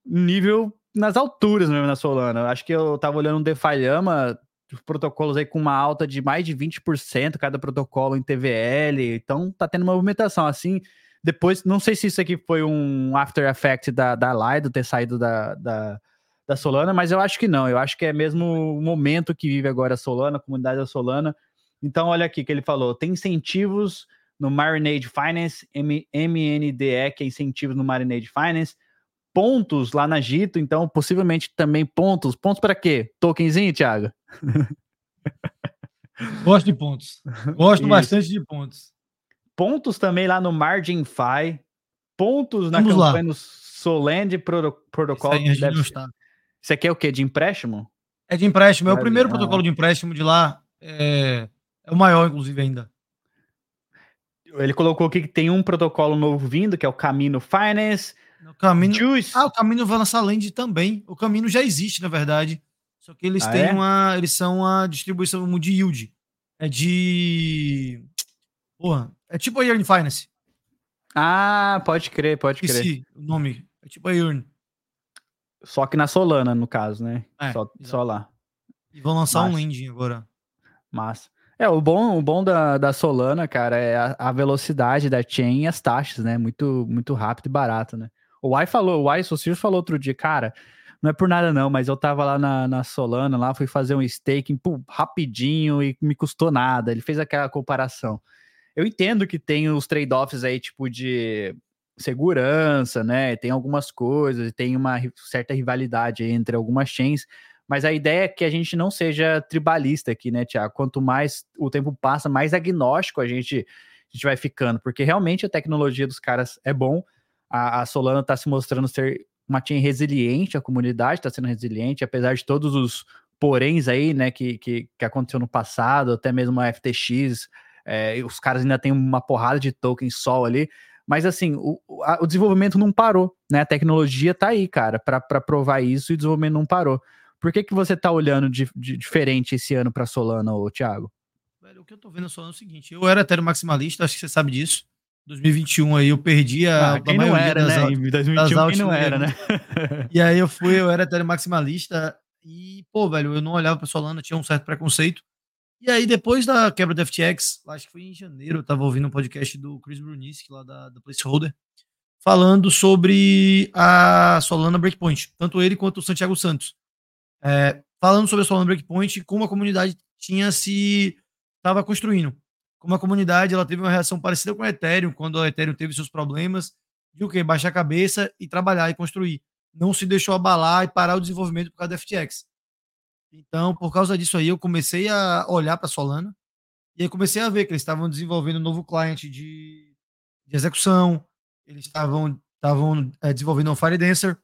nível nas alturas mesmo na Solana. Acho que eu tava olhando um DeFi Lama, os protocolos aí com uma alta de mais de 20% cada protocolo em TVL. Então tá tendo uma movimentação assim. Depois, não sei se isso aqui foi um after effect da, da Lido ter saído da, da, da Solana, mas eu acho que não. Eu acho que é mesmo o momento que vive agora a Solana, a comunidade da Solana. Então, olha aqui que ele falou: tem incentivos no Marinade Finance, M MNDE, que é incentivos no Marinade Finance, pontos lá na Gito, então possivelmente também pontos. Pontos para quê? Tokenzinho, Thiago? Gosto de pontos. Gosto Isso. bastante de pontos. Pontos também lá no Margin Fi. Pontos na Vamos campanha lá. no Solend Protocol. Isso, deve... Isso aqui é o quê? De empréstimo? É de empréstimo. É o primeiro ah. protocolo de empréstimo de lá. É, é o maior, inclusive, ainda ele colocou aqui que tem um protocolo novo vindo, que é o Camino Finance. O Camino... Juice. Ah, o Camino vai lançar Land também. O Camino já existe, na verdade. Só que eles ah, têm é? uma. Eles são uma distribuição de yield. É de. Porra. É tipo a Yearn Finance. Ah, pode crer, pode crer. Esqueci o nome. É tipo a Yearn. Só que na Solana, no caso, né? É, só, só lá. E vão lançar Massa. um landing agora. Massa. É, o bom, o bom da, da Solana, cara, é a, a, velocidade da chain e as taxas, né? Muito, muito rápido e barato, né? O Y falou, o Y Socir falou outro dia, cara, não é por nada não, mas eu tava lá na, na Solana, lá fui fazer um staking pô, rapidinho e me custou nada. Ele fez aquela comparação. Eu entendo que tem os trade-offs aí, tipo, de segurança, né? Tem algumas coisas, tem uma certa rivalidade entre algumas chains, mas a ideia é que a gente não seja tribalista aqui, né, Tiago? Quanto mais o tempo passa, mais agnóstico a gente, a gente vai ficando, porque realmente a tecnologia dos caras é bom. A, a Solana está se mostrando ser uma chain resiliente, a comunidade está sendo resiliente, apesar de todos os poréns aí, né, que, que, que aconteceu no passado, até mesmo a FTX, é, os caras ainda têm uma porrada de tokens sol ali, mas assim, o, a, o desenvolvimento não parou, né? A tecnologia está aí, cara, para provar isso e o desenvolvimento não parou. Por que, que você tá olhando de, de diferente esse ano para Solana, ô, Thiago? Velho, o que eu tô vendo Solana é o seguinte: eu era Ethereum maximalista, acho que você sabe disso. 2021 aí eu perdi a, ah, quem não era, né? Em 2021 quem não era, né? e aí eu fui, eu era Ethereum maximalista e, pô, velho, eu não olhava pra Solana, tinha um certo preconceito. E aí, depois da quebra do FTX, acho que foi em janeiro, eu tava ouvindo um podcast do Chris Bruniski, lá da, da Placeholder, falando sobre a Solana Breakpoint, tanto ele quanto o Santiago Santos é, falando sobre a Solana Breakpoint, como a comunidade tinha se estava construindo. Como a comunidade ela teve uma reação parecida com a Ethereum, quando a Ethereum teve seus problemas, de o quê? Baixar a cabeça e trabalhar e construir. Não se deixou abalar e parar o desenvolvimento por causa da FTX. Então, por causa disso aí, eu comecei a olhar para Solana e aí comecei a ver que eles estavam desenvolvendo um novo client de, de execução, eles estavam estavam é, desenvolvendo um Fire Dancer,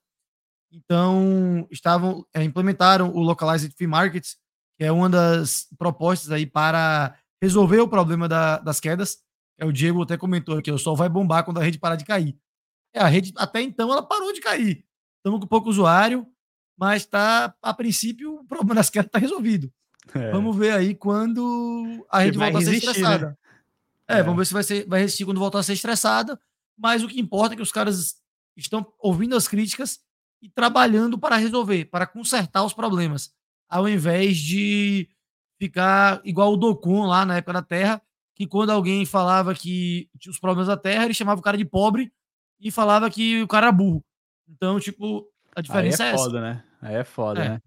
então, estavam é, implementaram o Localized Fee Markets, que é uma das propostas aí para resolver o problema da, das quedas. É, o Diego até comentou que o sol vai bombar quando a rede parar de cair. É, a rede, até então, ela parou de cair. Estamos com pouco usuário, mas tá, a princípio, o problema das quedas está resolvido. É. Vamos ver aí quando a rede voltar a ser estressada. Né? É, é, vamos ver se vai, ser, vai resistir quando voltar a ser estressada. Mas o que importa é que os caras estão ouvindo as críticas e trabalhando para resolver, para consertar os problemas, ao invés de ficar igual o Dokun lá na época da Terra, que quando alguém falava que tinha os problemas da Terra, ele chamava o cara de pobre e falava que o cara era burro. Então, tipo, a diferença Aí é, é foda, essa. né? Aí é foda, é. né?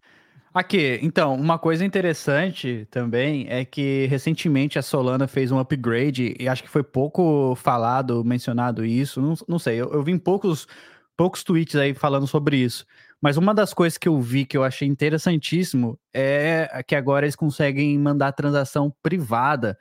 Aqui, então, uma coisa interessante também é que recentemente a Solana fez um upgrade e acho que foi pouco falado, mencionado isso, não, não sei, eu, eu vi poucos poucos tweets aí falando sobre isso. Mas uma das coisas que eu vi que eu achei interessantíssimo é que agora eles conseguem mandar transação privada.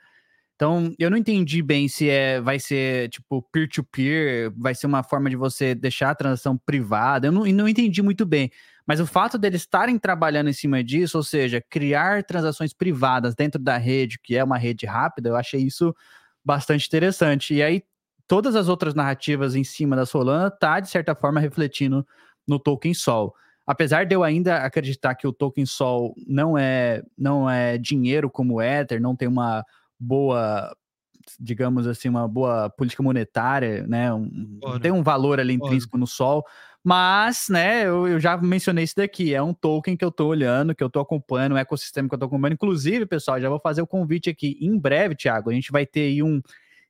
Então, eu não entendi bem se é, vai ser tipo peer-to-peer, -peer, vai ser uma forma de você deixar a transação privada. Eu não, não entendi muito bem. Mas o fato deles estarem trabalhando em cima disso, ou seja, criar transações privadas dentro da rede, que é uma rede rápida, eu achei isso bastante interessante. E aí, todas as outras narrativas em cima da Solana tá, de certa forma, refletindo no token Sol. Apesar de eu ainda acreditar que o token Sol não é, não é dinheiro como o Ether, não tem uma boa, digamos assim, uma boa política monetária, né? Um, tem um valor ali intrínseco no Sol, mas, né, eu, eu, já mencionei isso daqui, é um token que eu tô olhando, que eu tô acompanhando, um ecossistema que eu tô acompanhando. Inclusive, pessoal, já vou fazer o convite aqui em breve, Thiago, a gente vai ter aí um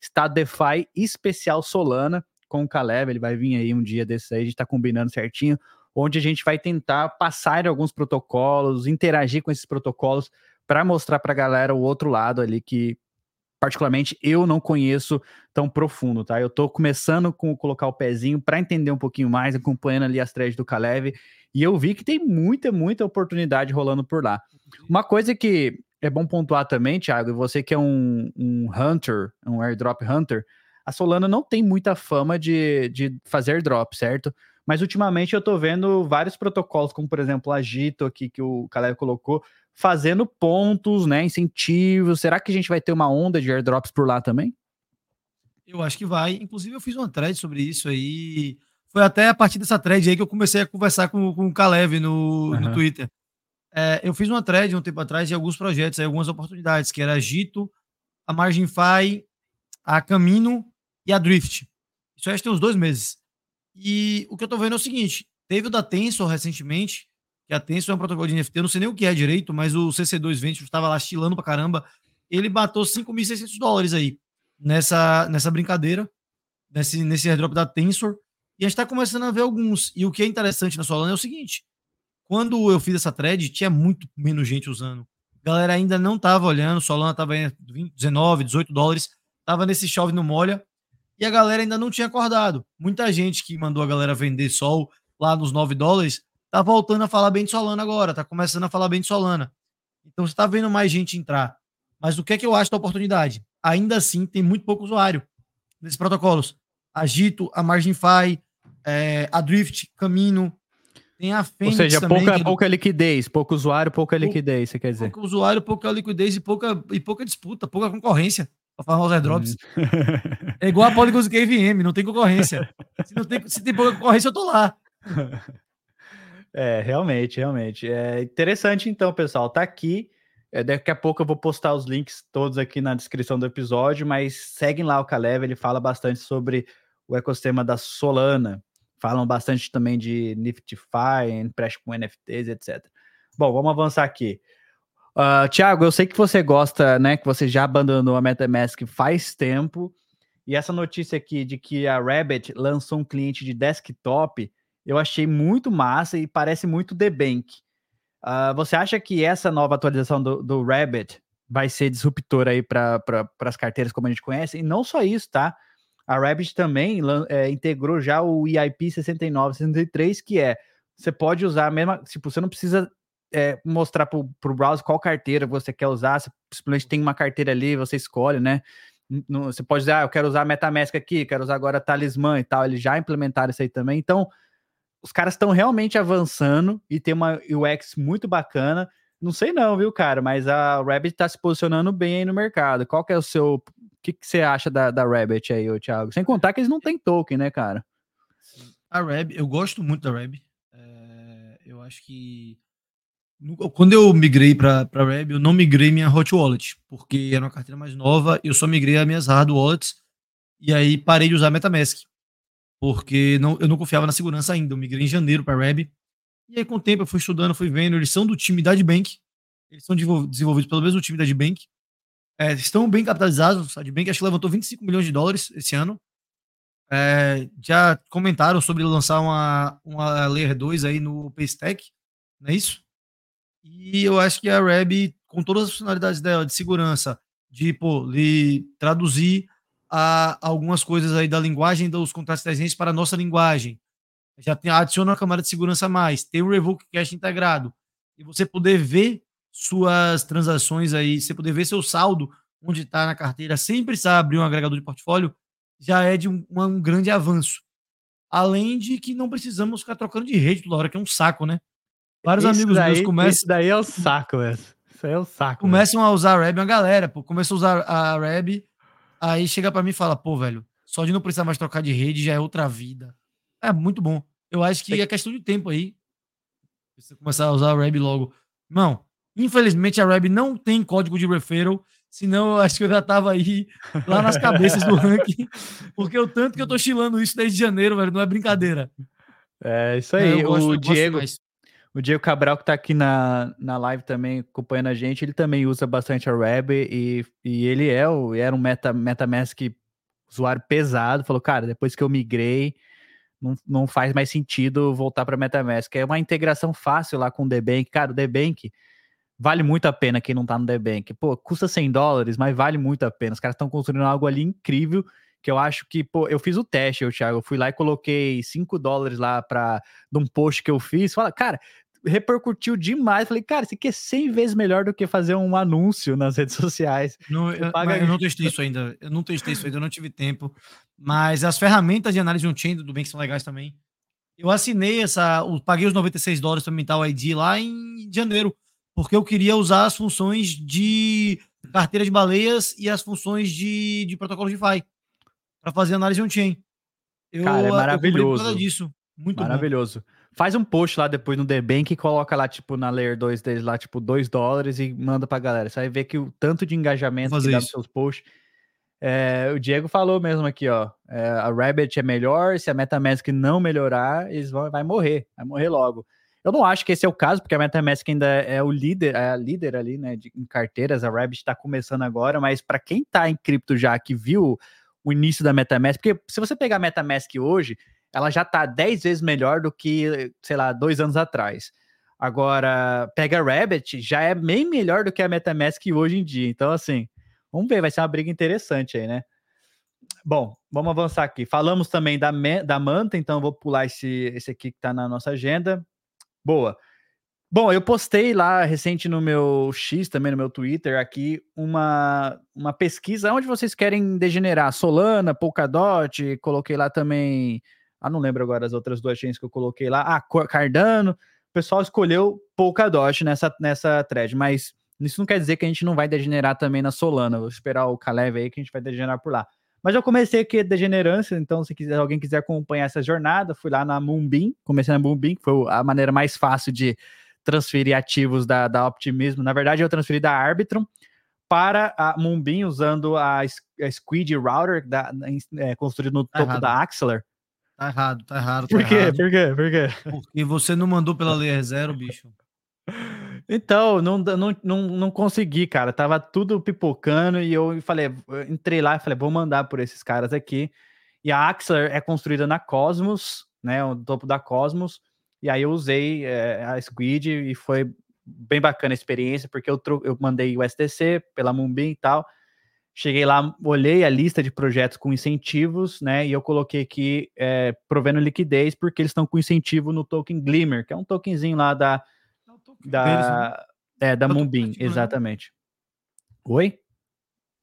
estado DeFi especial Solana com o Caleb, ele vai vir aí um dia desses aí, a gente tá combinando certinho onde a gente vai tentar passar alguns protocolos, interagir com esses protocolos para mostrar para a galera o outro lado ali que particularmente eu não conheço tão profundo, tá? Eu estou começando com colocar o pezinho para entender um pouquinho mais, acompanhando ali as threads do Caleb, e eu vi que tem muita, muita oportunidade rolando por lá. Uma coisa que é bom pontuar também, Thiago, e você que é um, um hunter, um airdrop hunter, a Solana não tem muita fama de, de fazer drop, certo? Mas ultimamente eu tô vendo vários protocolos, como por exemplo a Agito aqui que o Caleb colocou, fazendo pontos, né, incentivos. Será que a gente vai ter uma onda de airdrops por lá também? Eu acho que vai. Inclusive eu fiz uma thread sobre isso aí. Foi até a partir dessa thread aí que eu comecei a conversar com, com o Caleb no, uhum. no Twitter. É, eu fiz uma thread um tempo atrás de alguns projetos, aí, algumas oportunidades, que era a Gito, a MarginFi, a Camino e a Drift. Isso aí tem uns dois meses. E o que eu tô vendo é o seguinte: teve o da Tensor recentemente, que a Tensor é um protocolo de NFT, eu não sei nem o que é direito, mas o CC2 Venture estava lá estilando pra caramba. Ele bateu 5.600 dólares aí nessa, nessa brincadeira, nesse, nesse airdrop da Tensor. E a gente tá começando a ver alguns. E o que é interessante na Solana é o seguinte: quando eu fiz essa thread, tinha muito menos gente usando. A galera ainda não tava olhando, Solana tava em 19, 18 dólares, tava nesse chove no molha e a galera ainda não tinha acordado. Muita gente que mandou a galera vender sol lá nos 9 dólares tá voltando a falar bem de Solana agora, tá começando a falar bem de Solana. Então você tá vendo mais gente entrar. Mas o que é que eu acho da oportunidade? Ainda assim, tem muito pouco usuário nesses protocolos. Agito, a MarginFi, é, a Drift, Camino, tem a Fênix Ou seja, também, pouca, pouca liquidez, pouco usuário, pouca liquidez, você quer dizer? Pouco usuário, pouca liquidez e pouca, e pouca disputa, pouca concorrência para falar os airdrops. Hum. é igual a Polygons KVM, não tem concorrência. Se, não tem, se tem pouca concorrência, eu tô lá. É, realmente, realmente. É interessante, então, pessoal. Tá aqui. É, daqui a pouco eu vou postar os links todos aqui na descrição do episódio, mas seguem lá o Caleb, ele fala bastante sobre o ecossistema da Solana. Falam bastante também de Niftify, empréstimo com NFTs, etc. Bom, vamos avançar aqui. Uh, Tiago, eu sei que você gosta, né? Que você já abandonou a MetaMask faz tempo. E essa notícia aqui de que a Rabbit lançou um cliente de desktop, eu achei muito massa e parece muito The Bank. Uh, você acha que essa nova atualização do, do Rabbit vai ser disruptora aí para pra, as carteiras como a gente conhece? E não só isso, tá? A Rabbit também é, integrou já o EIP 6963, que é você pode usar a mesma. Tipo, você não precisa é, mostrar para o browser qual carteira você quer usar. Você simplesmente tem uma carteira ali, você escolhe, né? Você pode dizer, ah, eu quero usar MetaMask aqui, quero usar agora Talismã e tal. Eles já implementaram isso aí também. Então, os caras estão realmente avançando e tem uma UX muito bacana. Não sei não, viu, cara? Mas a Rabbit está se posicionando bem aí no mercado. Qual que é o seu... O que, que você acha da, da Rabbit aí, ô, Thiago? Sem contar que eles não têm token, né, cara? A Rabbit, eu gosto muito da Rabbit. É, eu acho que quando eu migrei para Web, eu não migrei minha Hot Wallet, porque era uma carteira mais nova, eu só migrei as minhas Hard Wallets e aí parei de usar MetaMask, porque não, eu não confiava na segurança ainda. Eu migrei em janeiro para Web e aí com o tempo eu fui estudando, fui vendo, eles são do time da Adbank, eles são desenvolvidos pelo mesmo time da Adbank, é, estão bem capitalizados, a Adbank acho que levantou 25 milhões de dólares esse ano, é, já comentaram sobre lançar uma, uma Layer 2 aí no Paystack, não é isso? E eu acho que a Reb, com todas as funcionalidades dela de segurança, de pô, de traduzir a, algumas coisas aí da linguagem dos contratos 300 para a nossa linguagem, já tem, adiciona uma camada de segurança a mais, tem o Revoke Cash integrado, e você poder ver suas transações aí, você poder ver seu saldo, onde está na carteira, sem precisar abrir um agregador de portfólio, já é de um, um grande avanço. Além de que não precisamos ficar trocando de rede toda hora, que é um saco, né? Vários isso amigos daí, meus começam. Isso daí é o saco, velho. Isso aí é o saco. Começam véio. a usar a Reb, uma galera, pô, a usar a Reb, aí chega para mim e fala, pô, velho, só de não precisar mais trocar de rede já é outra vida. É muito bom. Eu acho que é questão de tempo aí. Você começar a usar a Reb logo. Não, infelizmente a Reb não tem código de referral, senão eu acho que eu já tava aí lá nas cabeças do ranking, porque o tanto que eu tô chilando isso desde janeiro, velho, não é brincadeira. É isso aí. É, gosto, o Diego, o Diego Cabral, que tá aqui na, na live também acompanhando a gente, ele também usa bastante a Web e, e ele é o, era um meta, MetaMask usuário pesado. Falou, cara, depois que eu migrei, não, não faz mais sentido voltar para MetaMask. É uma integração fácil lá com o Debank. Cara, o Debank vale muito a pena quem não tá no Debank. Pô, custa 100 dólares, mas vale muito a pena. Os caras estão construindo algo ali incrível que eu acho que, pô, eu fiz o teste, eu, Thiago, eu fui lá e coloquei 5 dólares lá para de um post que eu fiz. Fala, cara, repercutiu demais. Falei, cara, isso aqui é 100 vezes melhor do que fazer um anúncio nas redes sociais. Não, eu, eu, não testei isso ainda. Eu não testei isso ainda, eu não tive tempo. Mas as ferramentas de análise on-chain do bem que são legais também. Eu assinei essa, eu paguei os 96 dólares para aumentar o ID lá em janeiro, porque eu queria usar as funções de carteira de baleias e as funções de, de protocolo de FI para fazer análise on-chain. Eu, Cara, é maravilhoso. Eu disso. Muito maravilhoso. Bom. Faz um post lá depois no The Bank e coloca lá, tipo, na Layer 2 deles lá, tipo, 2 dólares e manda pra galera. Você vai ver que o tanto de engajamento que dá nos seus posts. É, o Diego falou mesmo aqui, ó. É, a Rabbit é melhor, se a MetaMask não melhorar, eles vão vai morrer, vai morrer logo. Eu não acho que esse é o caso, porque a MetaMask ainda é o líder, é a líder ali, né, de, em carteiras. A Rabbit está começando agora, mas para quem tá em cripto já, que viu o início da MetaMask, porque se você pegar a MetaMask hoje, ela já está 10 vezes melhor do que, sei lá, dois anos atrás. Agora, pega Rabbit, já é bem melhor do que a MetaMask hoje em dia. Então, assim, vamos ver, vai ser uma briga interessante aí, né? Bom, vamos avançar aqui. Falamos também da, da Manta, então vou pular esse, esse aqui que está na nossa agenda. Boa. Bom, eu postei lá recente no meu X, também no meu Twitter, aqui, uma, uma pesquisa onde vocês querem degenerar. Solana, Polkadot, coloquei lá também ah, não lembro agora as outras duas chains que eu coloquei lá. Ah, Cardano. O pessoal escolheu Polkadot nessa, nessa thread, mas isso não quer dizer que a gente não vai degenerar também na Solana. Vou esperar o Kalev aí que a gente vai degenerar por lá. Mas eu comecei aqui a degenerância, então se quiser, alguém quiser acompanhar essa jornada, fui lá na Moonbeam, comecei na Moonbeam, que foi a maneira mais fácil de transferir ativos da, da Optimismo. Na verdade, eu transferi da Arbitrum para a Moonbeam usando a, a Squid Router da, é, construído no topo da Axelar. Tá errado, tá errado. Tá Por quê? Errado. Por quê? Por quê? Porque você não mandou pela Layer Zero, bicho. Então, não, não, não, não consegui, cara. Tava tudo pipocando e eu falei, eu entrei lá e falei, vou mandar por esses caras aqui. E a Axler é construída na Cosmos, né? O topo da Cosmos. E aí eu usei é, a Squid e foi bem bacana a experiência, porque eu, eu mandei o STC pela Moonbeam e tal. Cheguei lá, olhei a lista de projetos com incentivos, né? E eu coloquei aqui é, provendo liquidez, porque eles estão com incentivo no token Glimmer, que é um tokenzinho lá da. É da, deles, né? É, da é Moonbeam, né? exatamente. Né? Oi?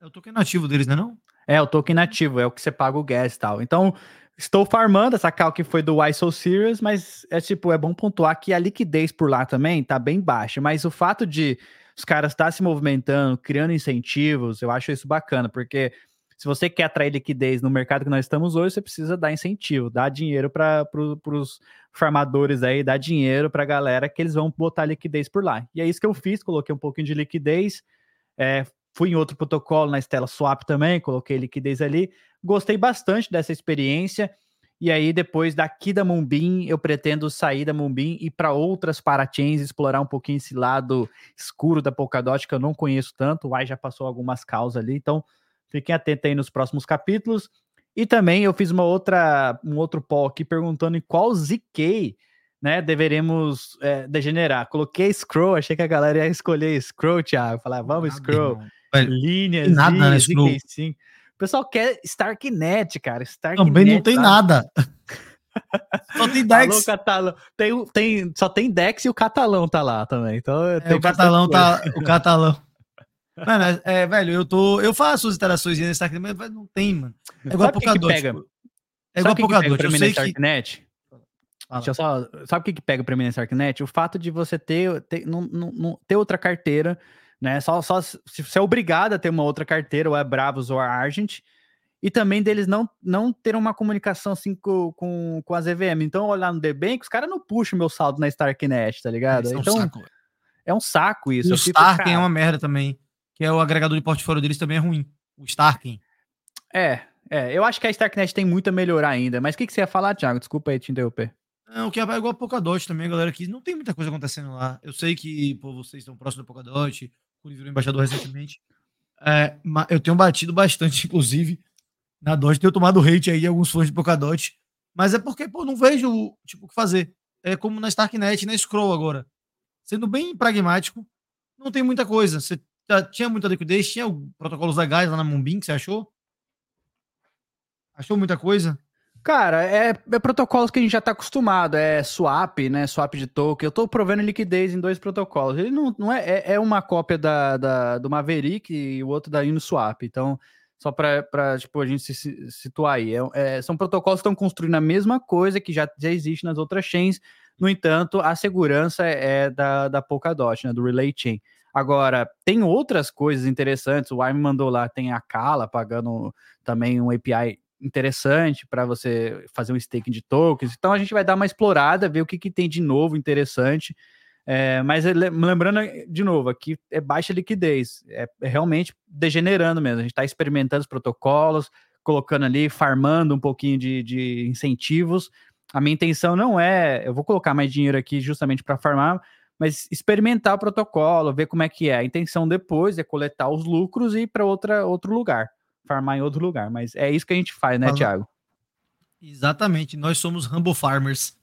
É o token nativo deles, não é? Não? É, o token nativo, é o que você paga o gas e tal. Então, estou farmando essa cal que foi do Why So Serious, mas é tipo, é bom pontuar que a liquidez por lá também tá bem baixa, mas o fato de os caras estar tá se movimentando, criando incentivos, eu acho isso bacana, porque se você quer atrair liquidez no mercado que nós estamos hoje, você precisa dar incentivo, dar dinheiro para pro, os farmadores aí, dar dinheiro para a galera que eles vão botar liquidez por lá. E é isso que eu fiz, coloquei um pouquinho de liquidez, é, fui em outro protocolo na Stella Swap também, coloquei liquidez ali, gostei bastante dessa experiência. E aí, depois daqui da Moonbeam, eu pretendo sair da Moonbeam e para outras parachains, explorar um pouquinho esse lado escuro da Polkadot, que eu não conheço tanto. O AI já passou algumas causas ali, então fiquem atentos aí nos próximos capítulos. E também eu fiz uma outra, um outro poll aqui perguntando em qual ZK né, deveremos é, degenerar. Coloquei Scroll, achei que a galera ia escolher Scroll, Thiago. Falar, vamos, Scroll. Linhas, nada, né, sim pessoal quer Starknet, cara. Starknet, Também não tem sabe? nada. Só tem Dex. Alô, catalão. Tem, tem, só tem Dex e o catalão tá lá também. Então, é, o catalão tá. O catalão. Mano, é, é, velho, eu tô. Eu faço as interações nesse Stark, mas não tem, mano. É igual Sabe. Que que tipo, é igual Apocador. Eu sei que. Deixa eu só. Sabe o que, que pega pra mim nesse Arcnet? O fato de você ter, ter, não, não, não, ter outra carteira, né? Só, só se você é obrigado a ter uma outra carteira, ou é Bravos ou a Argent, e também deles não, não ter uma comunicação assim com, com, com as EVM. Então, olhar no Debank, os caras não puxam meu saldo na Starknet, tá ligado? É então, um saco. é um saco isso. O Starken é uma merda também, que é o agregador de portfólio deles também é ruim. O Starken. É, é, eu acho que a Starknet tem muito a melhorar ainda. Mas o que, que você ia falar, Thiago? Desculpa aí te interromper. Não, que é igual a Polkadot também, galera, que não tem muita coisa acontecendo lá. Eu sei que pô, vocês estão próximos da Polkadot, o virou embaixador recentemente. É, eu tenho batido bastante, inclusive, na Dot. Tenho tomado hate aí de alguns fãs de Polkadot. Mas é porque, pô, não vejo tipo, o que fazer. É como na Starknet, na Scroll agora. Sendo bem pragmático, não tem muita coisa. Você tá, tinha muita liquidez, tinha protocolos legais lá na Moonbeam, que você achou? Achou muita coisa? Cara, é, é, protocolos que a gente já está acostumado, é swap, né? Swap de token. Eu estou provendo liquidez em dois protocolos. Ele não, não é, é, é uma cópia da, da, do Maverick e o outro da Uniswap. Então, só para tipo, a gente se situar aí. É, é, são protocolos que estão construindo a mesma coisa que já, já existe nas outras chains. No entanto, a segurança é da, da Polkadot, né? Do Relay Chain. Agora, tem outras coisas interessantes. O Armin mandou lá, tem a Kala pagando também um API interessante para você fazer um staking de tokens. Então a gente vai dar uma explorada, ver o que, que tem de novo interessante. É, mas lembrando de novo, aqui é baixa liquidez, é, é realmente degenerando mesmo. A gente está experimentando os protocolos, colocando ali, farmando um pouquinho de, de incentivos. A minha intenção não é, eu vou colocar mais dinheiro aqui justamente para farmar, mas experimentar o protocolo, ver como é que é. A intenção depois é coletar os lucros e ir para outro lugar farmar em outro lugar. Mas é isso que a gente faz, né, falando... Thiago? Exatamente, nós somos Rumble Farmers.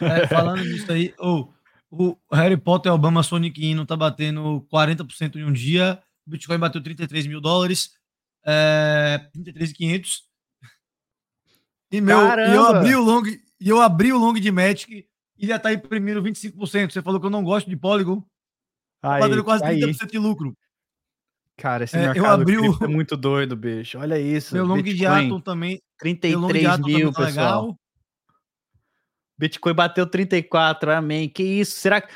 É, falando nisso aí, oh, o Harry Potter Obama Sonic Ino tá batendo 40% em um dia, o Bitcoin bateu 33 mil dólares, é, 33,500. E meu, e eu abri o long, e eu abri o long de Magic e já tá imprimindo 25%. Você falou que eu não gosto de Polygon. Tá aí, batendo quase 30% aí. de lucro. Cara, esse é, mercado eu abri o... é muito doido, bicho. Olha isso. Meu long de Atom também. 33 mil, tá pessoal. Legal. Bitcoin bateu 34, amém. Que isso? Será que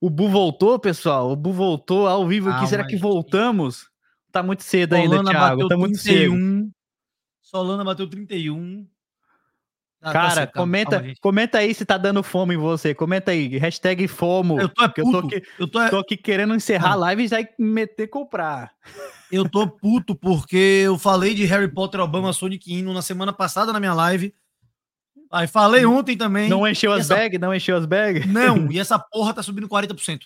o Bu voltou, pessoal? O Bu voltou ao vivo aqui. Será que voltamos? Tá muito cedo Solana ainda, Thiago. Tá muito 31. cedo. Solana bateu 31. Ah, Cara, tá comenta, comenta aí se tá dando fome em você. Comenta aí, hashtag FOMO. Eu tô, é eu tô, aqui, eu tô, tô aqui querendo encerrar a live e já meter comprar. Eu tô puto porque eu falei de Harry Potter, Obama, Sonic Hino na semana passada na minha live. Aí falei ontem também. Não encheu as essa... bags? Não encheu as bags? Não, e essa porra tá subindo 40%.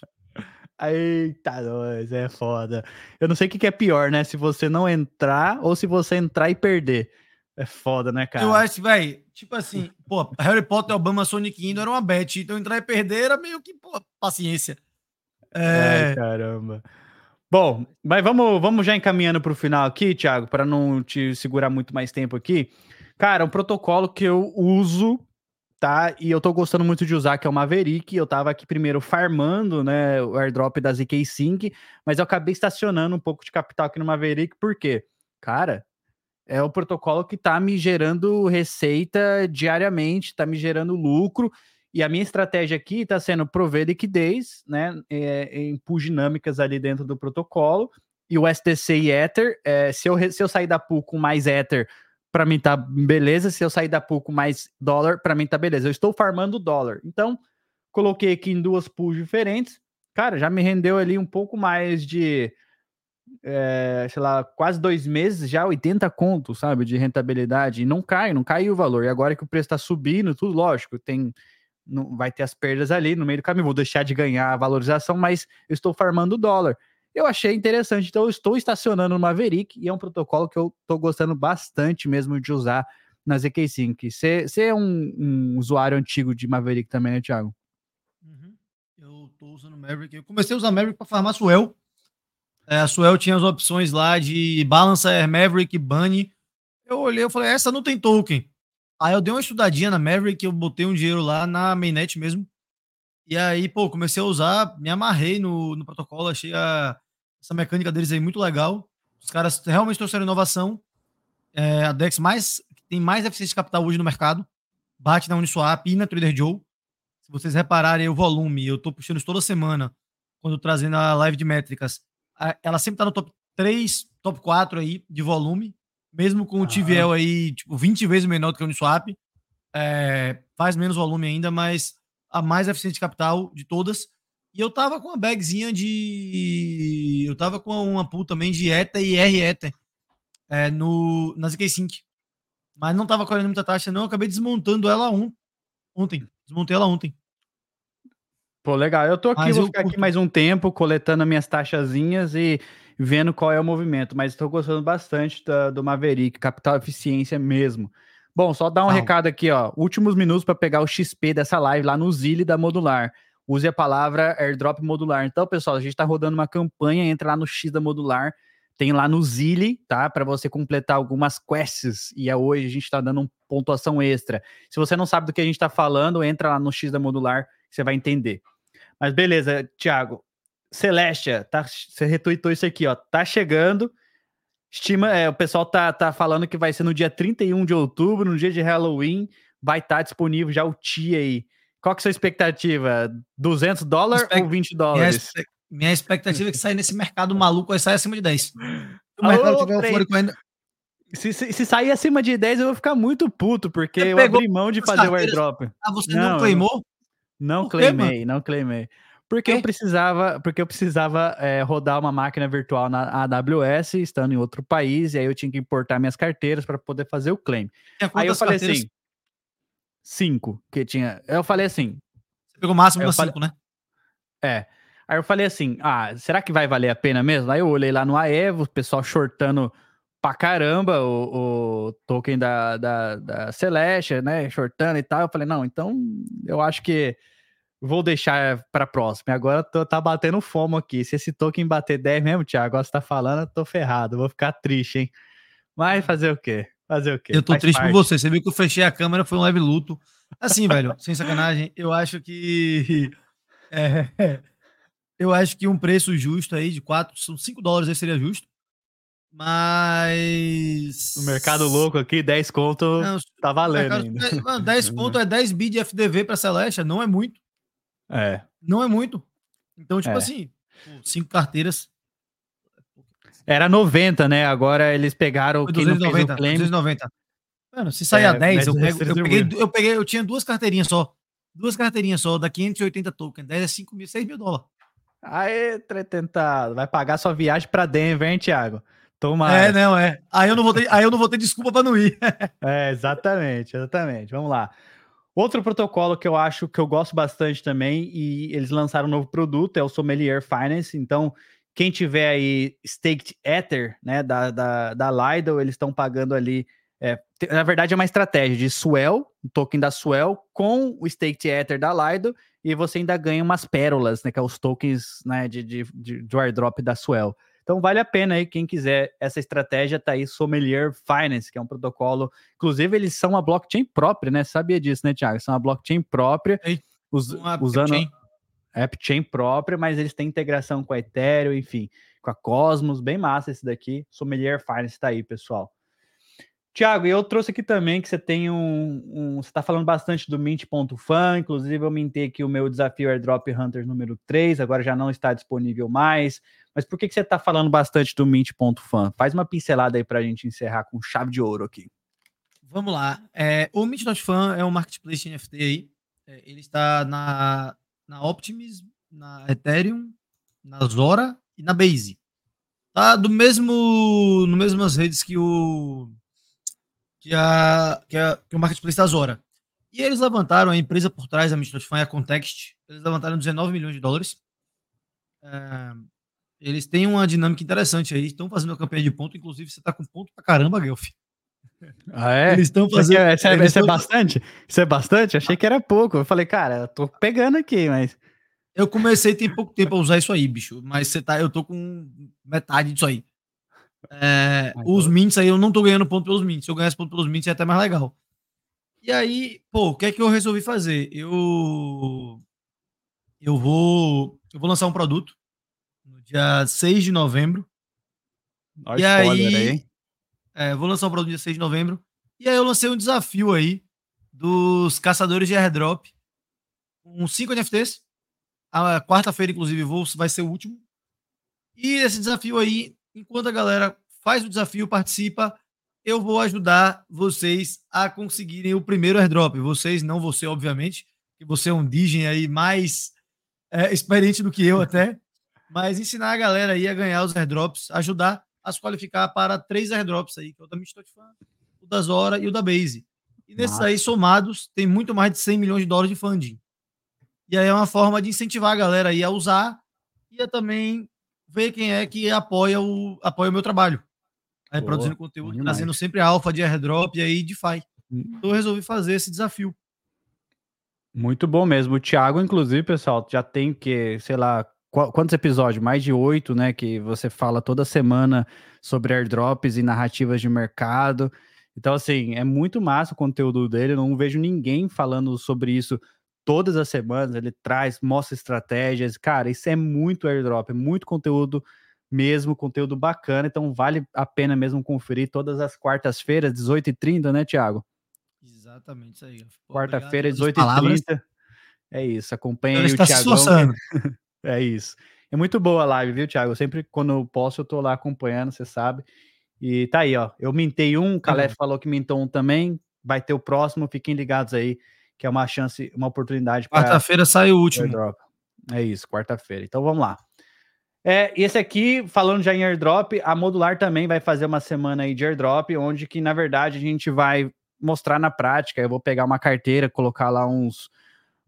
Eita, nós, é foda. Eu não sei o que é pior, né? Se você não entrar ou se você entrar e perder. É foda, né, cara? Eu acho, velho, tipo assim, pô, Harry Potter, Obama, Sonic Indo era uma bet, então entrar e perder era meio que, pô, paciência. É... Ai, caramba. Bom, mas vamos, vamos já encaminhando para o final aqui, Thiago, para não te segurar muito mais tempo aqui. Cara, um protocolo que eu uso, tá? E eu tô gostando muito de usar, que é o Maverick. Eu tava aqui primeiro farmando, né, o airdrop da ZK Sync, mas eu acabei estacionando um pouco de capital aqui no Maverick, por quê? Cara, é o protocolo que está me gerando receita diariamente, está me gerando lucro. E a minha estratégia aqui está sendo prover liquidez, né, é, em pool dinâmicas ali dentro do protocolo. E o STC e Ether, é, se, eu, se eu sair da pool com mais Ether, para mim tá beleza. Se eu sair da pool com mais dólar, para mim tá beleza. Eu estou farmando dólar. Então, coloquei aqui em duas pools diferentes. Cara, já me rendeu ali um pouco mais de é, sei lá, quase dois meses já 80 contos, sabe, de rentabilidade, e não cai, não caiu o valor. E agora que o preço está subindo, tudo lógico, tem não, vai ter as perdas ali no meio do caminho, vou deixar de ganhar a valorização, mas eu estou farmando dólar. Eu achei interessante, então eu estou estacionando no Maverick e é um protocolo que eu estou gostando bastante mesmo de usar na ZK5. Você é um, um, usuário antigo de Maverick também, né, Thiago? Uhum. Eu estou usando Maverick. Eu comecei a usar Maverick para farmar Suel. É, a Suel tinha as opções lá de Balancer, Maverick, Bunny. Eu olhei e falei, essa não tem token. Aí eu dei uma estudadinha na Maverick, eu botei um dinheiro lá na mainnet mesmo. E aí, pô, comecei a usar, me amarrei no, no protocolo, achei a, essa mecânica deles aí muito legal. Os caras realmente trouxeram inovação. É, a DEX mais, tem mais eficiência de capital hoje no mercado. Bate na Uniswap e na Trader Joe. Se vocês repararem o volume, eu tô puxando isso toda semana, quando trazendo a live de métricas. Ela sempre tá no top 3, top 4 aí de volume mesmo com o TVL aí, tipo, 20 vezes menor do que o Uniswap, é, faz menos volume ainda, mas a mais eficiente de capital de todas. E eu tava com uma bagzinha de. Eu tava com uma pool também de ETA e R-ETA é, no, na ZK Sync. Mas não tava correndo muita taxa, não. Eu acabei desmontando ela on, ontem. Desmontei ela ontem. Pô, legal. Eu tô aqui, Mas vou ficar curto. aqui mais um tempo coletando as minhas taxazinhas e vendo qual é o movimento, mas estou gostando bastante da, do Maverick, capital eficiência mesmo. Bom, só dar um Não. recado aqui, ó. Últimos minutos para pegar o XP dessa live lá no Zile da Modular. Use a palavra airdrop modular. Então, pessoal, a gente está rodando uma campanha, entra lá no X da Modular, tem lá no Zile, tá? Para você completar algumas quests. E é hoje a gente está dando uma pontuação extra. Se você não sabe do que a gente está falando, entra lá no X da Modular, você vai entender. Mas beleza, Thiago. Celestia, tá, você retweetou isso aqui, ó. Tá chegando. Estima, é, o pessoal tá, tá falando que vai ser no dia 31 de outubro, no dia de Halloween. Vai estar tá disponível já o TIA aí. Qual que é a sua expectativa? 200 dólares ou 20 dólares? Minha, minha, expectativa é que saia nesse mercado maluco, vai sair acima de 10. O mercado eufórico ainda. Se, se, se, sair acima de 10, eu vou ficar muito puto, porque eu abri mão de fazer o airdrop. Ah, você não, não claimou? Não, claimei, não claimei. Porque eu precisava, porque eu precisava é, rodar uma máquina virtual na AWS, estando em outro país, e aí eu tinha que importar minhas carteiras para poder fazer o claim. Aí eu falei carteiras? assim, cinco, que tinha. Eu falei assim. Você pegou o máximo das cinco, né? É. Aí eu falei assim, ah, será que vai valer a pena mesmo? Aí eu olhei lá no Aevo, o pessoal shortando pra caramba o, o token da, da, da Celeste, né? Shortando e tal. Eu falei, não, então eu acho que Vou deixar para próxima. Agora tô, tá batendo fomo aqui. Se esse token bater 10 mesmo, Thiago, agora você tá falando, eu tô ferrado. Vou ficar triste, hein? Mas fazer o quê? Fazer o quê? Eu tô Faz triste parte. por você. Você viu que eu fechei a câmera, foi um leve luto. Assim, velho, sem sacanagem, eu acho que. É, eu acho que um preço justo aí de 4, são 5 dólares aí seria justo. Mas. O mercado louco aqui, 10 conto, não, tá valendo. Mercado, ainda. Mano, 10 conto é 10 bid de FDV pra Celeste, não é muito. É. Não é muito. Então, tipo é. assim, cinco carteiras. Era 90, né? Agora eles pegaram Foi 290, 290. Mano, se sair é, a 10, eu, pego, eu, peguei, eu, peguei, eu tinha duas carteirinhas só. Duas carteirinhas só, da 580 tokens. 10 é 5 mil, 6 mil dólares. Aê, tretentado. Vai pagar sua viagem pra Denver, hein, Thiago? Toma. É, não, é. Aí eu não vou ter, aí eu não vou ter desculpa pra não ir. é, exatamente, exatamente. Vamos lá. Outro protocolo que eu acho que eu gosto bastante também, e eles lançaram um novo produto, é o Sommelier Finance. Então, quem tiver aí Staked Ether, né, da, da, da Lido, eles estão pagando ali. É, na verdade, é uma estratégia de Swell, o token da Swell, com o Staked Ether da Lido, e você ainda ganha umas pérolas, né, que é os tokens né, de, de, de, airdrop da Swell. Então vale a pena aí, quem quiser essa estratégia, tá aí Sommelier Finance, que é um protocolo. Inclusive, eles são uma blockchain própria, né? Sabia disso, né, Thiago? São uma blockchain própria, us, usando app chain própria, mas eles têm integração com a Ethereum, enfim, com a Cosmos, bem massa esse daqui. Sommelier Finance tá aí, pessoal. Tiago, eu trouxe aqui também que você tem um. um você está falando bastante do Mint.fan, inclusive eu mintei aqui o meu desafio Airdrop Hunter número 3, agora já não está disponível mais. Mas por que, que você está falando bastante do Mint.fan? Faz uma pincelada aí para a gente encerrar com chave de ouro aqui. Vamos lá. É, o Mint.fan é um marketplace NFT aí. É, ele está na, na Optimism, na Ethereum, na Zora e na Base. Tá do mesmo, no mesmas redes que o que a, que, a, que o marketplace da Zora. E eles levantaram a empresa por trás da Mint.fan, a Context. Eles levantaram 19 milhões de dólares. É, eles têm uma dinâmica interessante aí. Estão fazendo uma campanha de ponto. Inclusive, você está com ponto pra caramba, Guelph. Ah, é? Eles estão fazendo. Isso, é, isso é, bastante? Isso é bastante? Achei que era pouco. Eu falei, cara, eu tô pegando aqui, mas. Eu comecei tem pouco tempo a usar isso aí, bicho. Mas você tá, eu tô com metade disso aí. É, os mints aí, eu não tô ganhando ponto pelos mints. Se eu ganhasse ponto pelos mints, é até mais legal. E aí, pô, o que é que eu resolvi fazer? Eu eu vou eu vou lançar um produto no dia 6 de novembro. Olha e aí, aí. É, vou lançar um produto no dia 6 de novembro. E aí eu lancei um desafio aí dos caçadores de airdrop com 5 NFTs. A quarta-feira, inclusive, vou, vai ser o último. E esse desafio aí, enquanto a galera faz o desafio, participa, eu vou ajudar vocês a conseguirem o primeiro airdrop. Vocês, não você, obviamente, que você é um Digen aí mais é, experiente do que eu até, mas ensinar a galera aí a ganhar os airdrops, ajudar a se qualificar para três airdrops aí, que é o da Mistotfan, o da Zora e o da Base. E nesses Nossa. aí, somados, tem muito mais de 100 milhões de dólares de funding. E aí é uma forma de incentivar a galera aí a usar e a também ver quem é que apoia o, apoia o meu trabalho. Aí Boa, produzindo conteúdo, trazendo sempre alfa de airdrop e aí DeFi. Hum. Então eu resolvi fazer esse desafio. Muito bom mesmo. O Thiago, inclusive, pessoal, já tem que, sei lá, quantos episódios? Mais de oito, né? Que você fala toda semana sobre airdrops e narrativas de mercado. Então, assim, é muito massa o conteúdo dele. Eu não vejo ninguém falando sobre isso todas as semanas. Ele traz, mostra estratégias. Cara, isso é muito airdrop, é muito conteúdo mesmo, conteúdo bacana. Então, vale a pena mesmo conferir todas as quartas-feiras, 18h30, né, Thiago? Exatamente isso aí. Quarta-feira, 18h30. É isso, acompanha aí o Thiago. é isso. É muito boa a live, viu, Thiago? Sempre quando eu posso, eu tô lá acompanhando, você sabe. E tá aí, ó. Eu mintei um, o Calef falou que mintou um também. Vai ter o próximo, fiquem ligados aí, que é uma chance, uma oportunidade. Quarta-feira sai o último. Airdrop. É isso, quarta-feira. Então vamos lá. É, esse aqui, falando já em airdrop, a Modular também vai fazer uma semana aí de airdrop, onde que, na verdade, a gente vai mostrar na prática. Eu vou pegar uma carteira, colocar lá uns.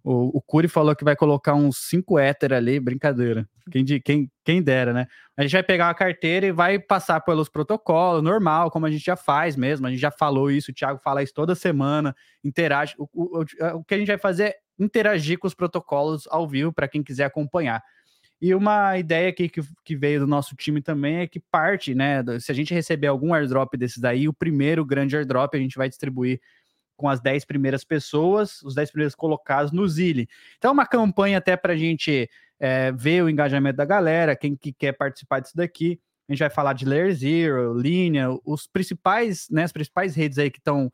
O, o Curi falou que vai colocar uns 5 Ether ali, brincadeira. Quem, quem, quem dera, né? A gente vai pegar uma carteira e vai passar pelos protocolos, normal, como a gente já faz mesmo. A gente já falou isso, o Thiago fala isso toda semana, interage. O, o, o que a gente vai fazer é interagir com os protocolos ao vivo para quem quiser acompanhar. E uma ideia aqui que, que veio do nosso time também é que parte, né? Se a gente receber algum airdrop desses daí, o primeiro grande airdrop a gente vai distribuir com as 10 primeiras pessoas, os 10 primeiros colocados no Zile. Então, é uma campanha até para a gente é, ver o engajamento da galera, quem que quer participar disso daqui. A gente vai falar de Layer Zero, Linha, os principais, né, as principais redes aí que estão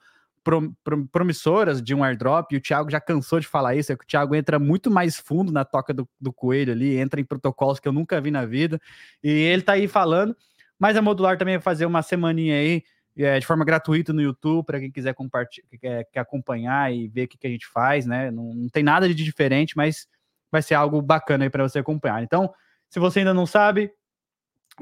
promissoras de um airdrop, e o Thiago já cansou de falar isso, é que o Thiago entra muito mais fundo na toca do, do coelho ali, entra em protocolos que eu nunca vi na vida, e ele tá aí falando, mas a Modular também vai fazer uma semaninha aí, é, de forma gratuita no YouTube, para quem quiser compartilhar, quer, acompanhar e ver o que, que a gente faz, né? Não, não, tem nada de diferente, mas vai ser algo bacana aí para você acompanhar. Então, se você ainda não sabe,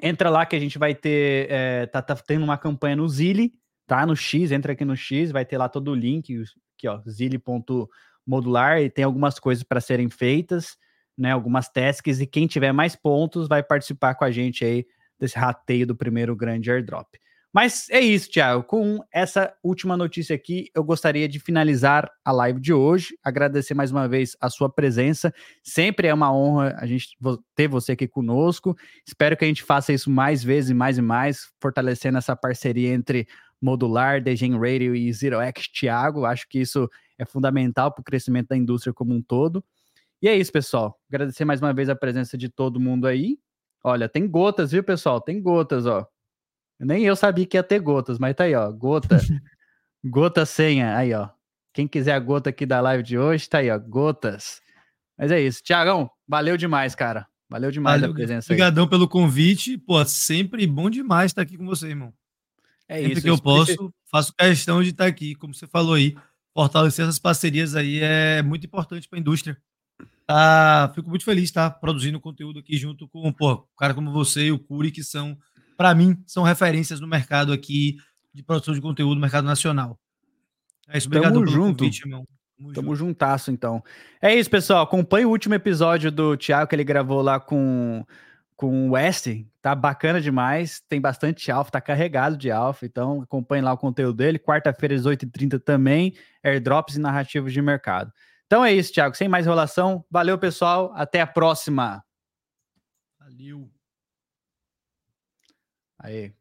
entra lá que a gente vai ter, é, tá, tá tendo uma campanha no Zili, tá no X, entra aqui no X, vai ter lá todo o link, aqui ó, zile.modular, e tem algumas coisas para serem feitas, né, algumas tasks, e quem tiver mais pontos vai participar com a gente aí desse rateio do primeiro grande airdrop. Mas é isso, Thiago. Com essa última notícia aqui, eu gostaria de finalizar a live de hoje. Agradecer mais uma vez a sua presença. Sempre é uma honra a gente ter você aqui conosco. Espero que a gente faça isso mais vezes, mais e mais, fortalecendo essa parceria entre Modular, Degen Radio e ZeroX Thiago. Acho que isso é fundamental para o crescimento da indústria como um todo. E é isso, pessoal. Agradecer mais uma vez a presença de todo mundo aí. Olha, tem gotas, viu, pessoal? Tem gotas, ó. Nem eu sabia que ia ter gotas, mas tá aí, ó. Gota. gota senha. Aí, ó. Quem quiser a gota aqui da live de hoje, tá aí, ó. Gotas. Mas é isso. Tiagão, valeu demais, cara. Valeu demais valeu, a presença Obrigadão aí. pelo convite. Pô, sempre bom demais estar aqui com você, irmão. É Sempre isso. que eu posso, faço questão de estar aqui, como você falou aí. Fortalecer essas parcerias aí é muito importante para a indústria. Tá, fico muito feliz de estar produzindo conteúdo aqui junto com pô, um cara como você e o Curi, que são para mim, são referências no mercado aqui de produção de conteúdo no mercado nacional. É isso, obrigado Tamo pelo junto. convite, irmão. Tamo, Tamo juntasso, então. É isso, pessoal. Acompanhe o último episódio do Thiago que ele gravou lá com, com o West. Tá bacana demais. Tem bastante alfa, tá carregado de alfa. Então, acompanhe lá o conteúdo dele. Quarta-feira, às 8h30 também. Airdrops e narrativas de mercado. Então é isso, Thiago. Sem mais enrolação. Valeu, pessoal. Até a próxima. Valeu. Aí.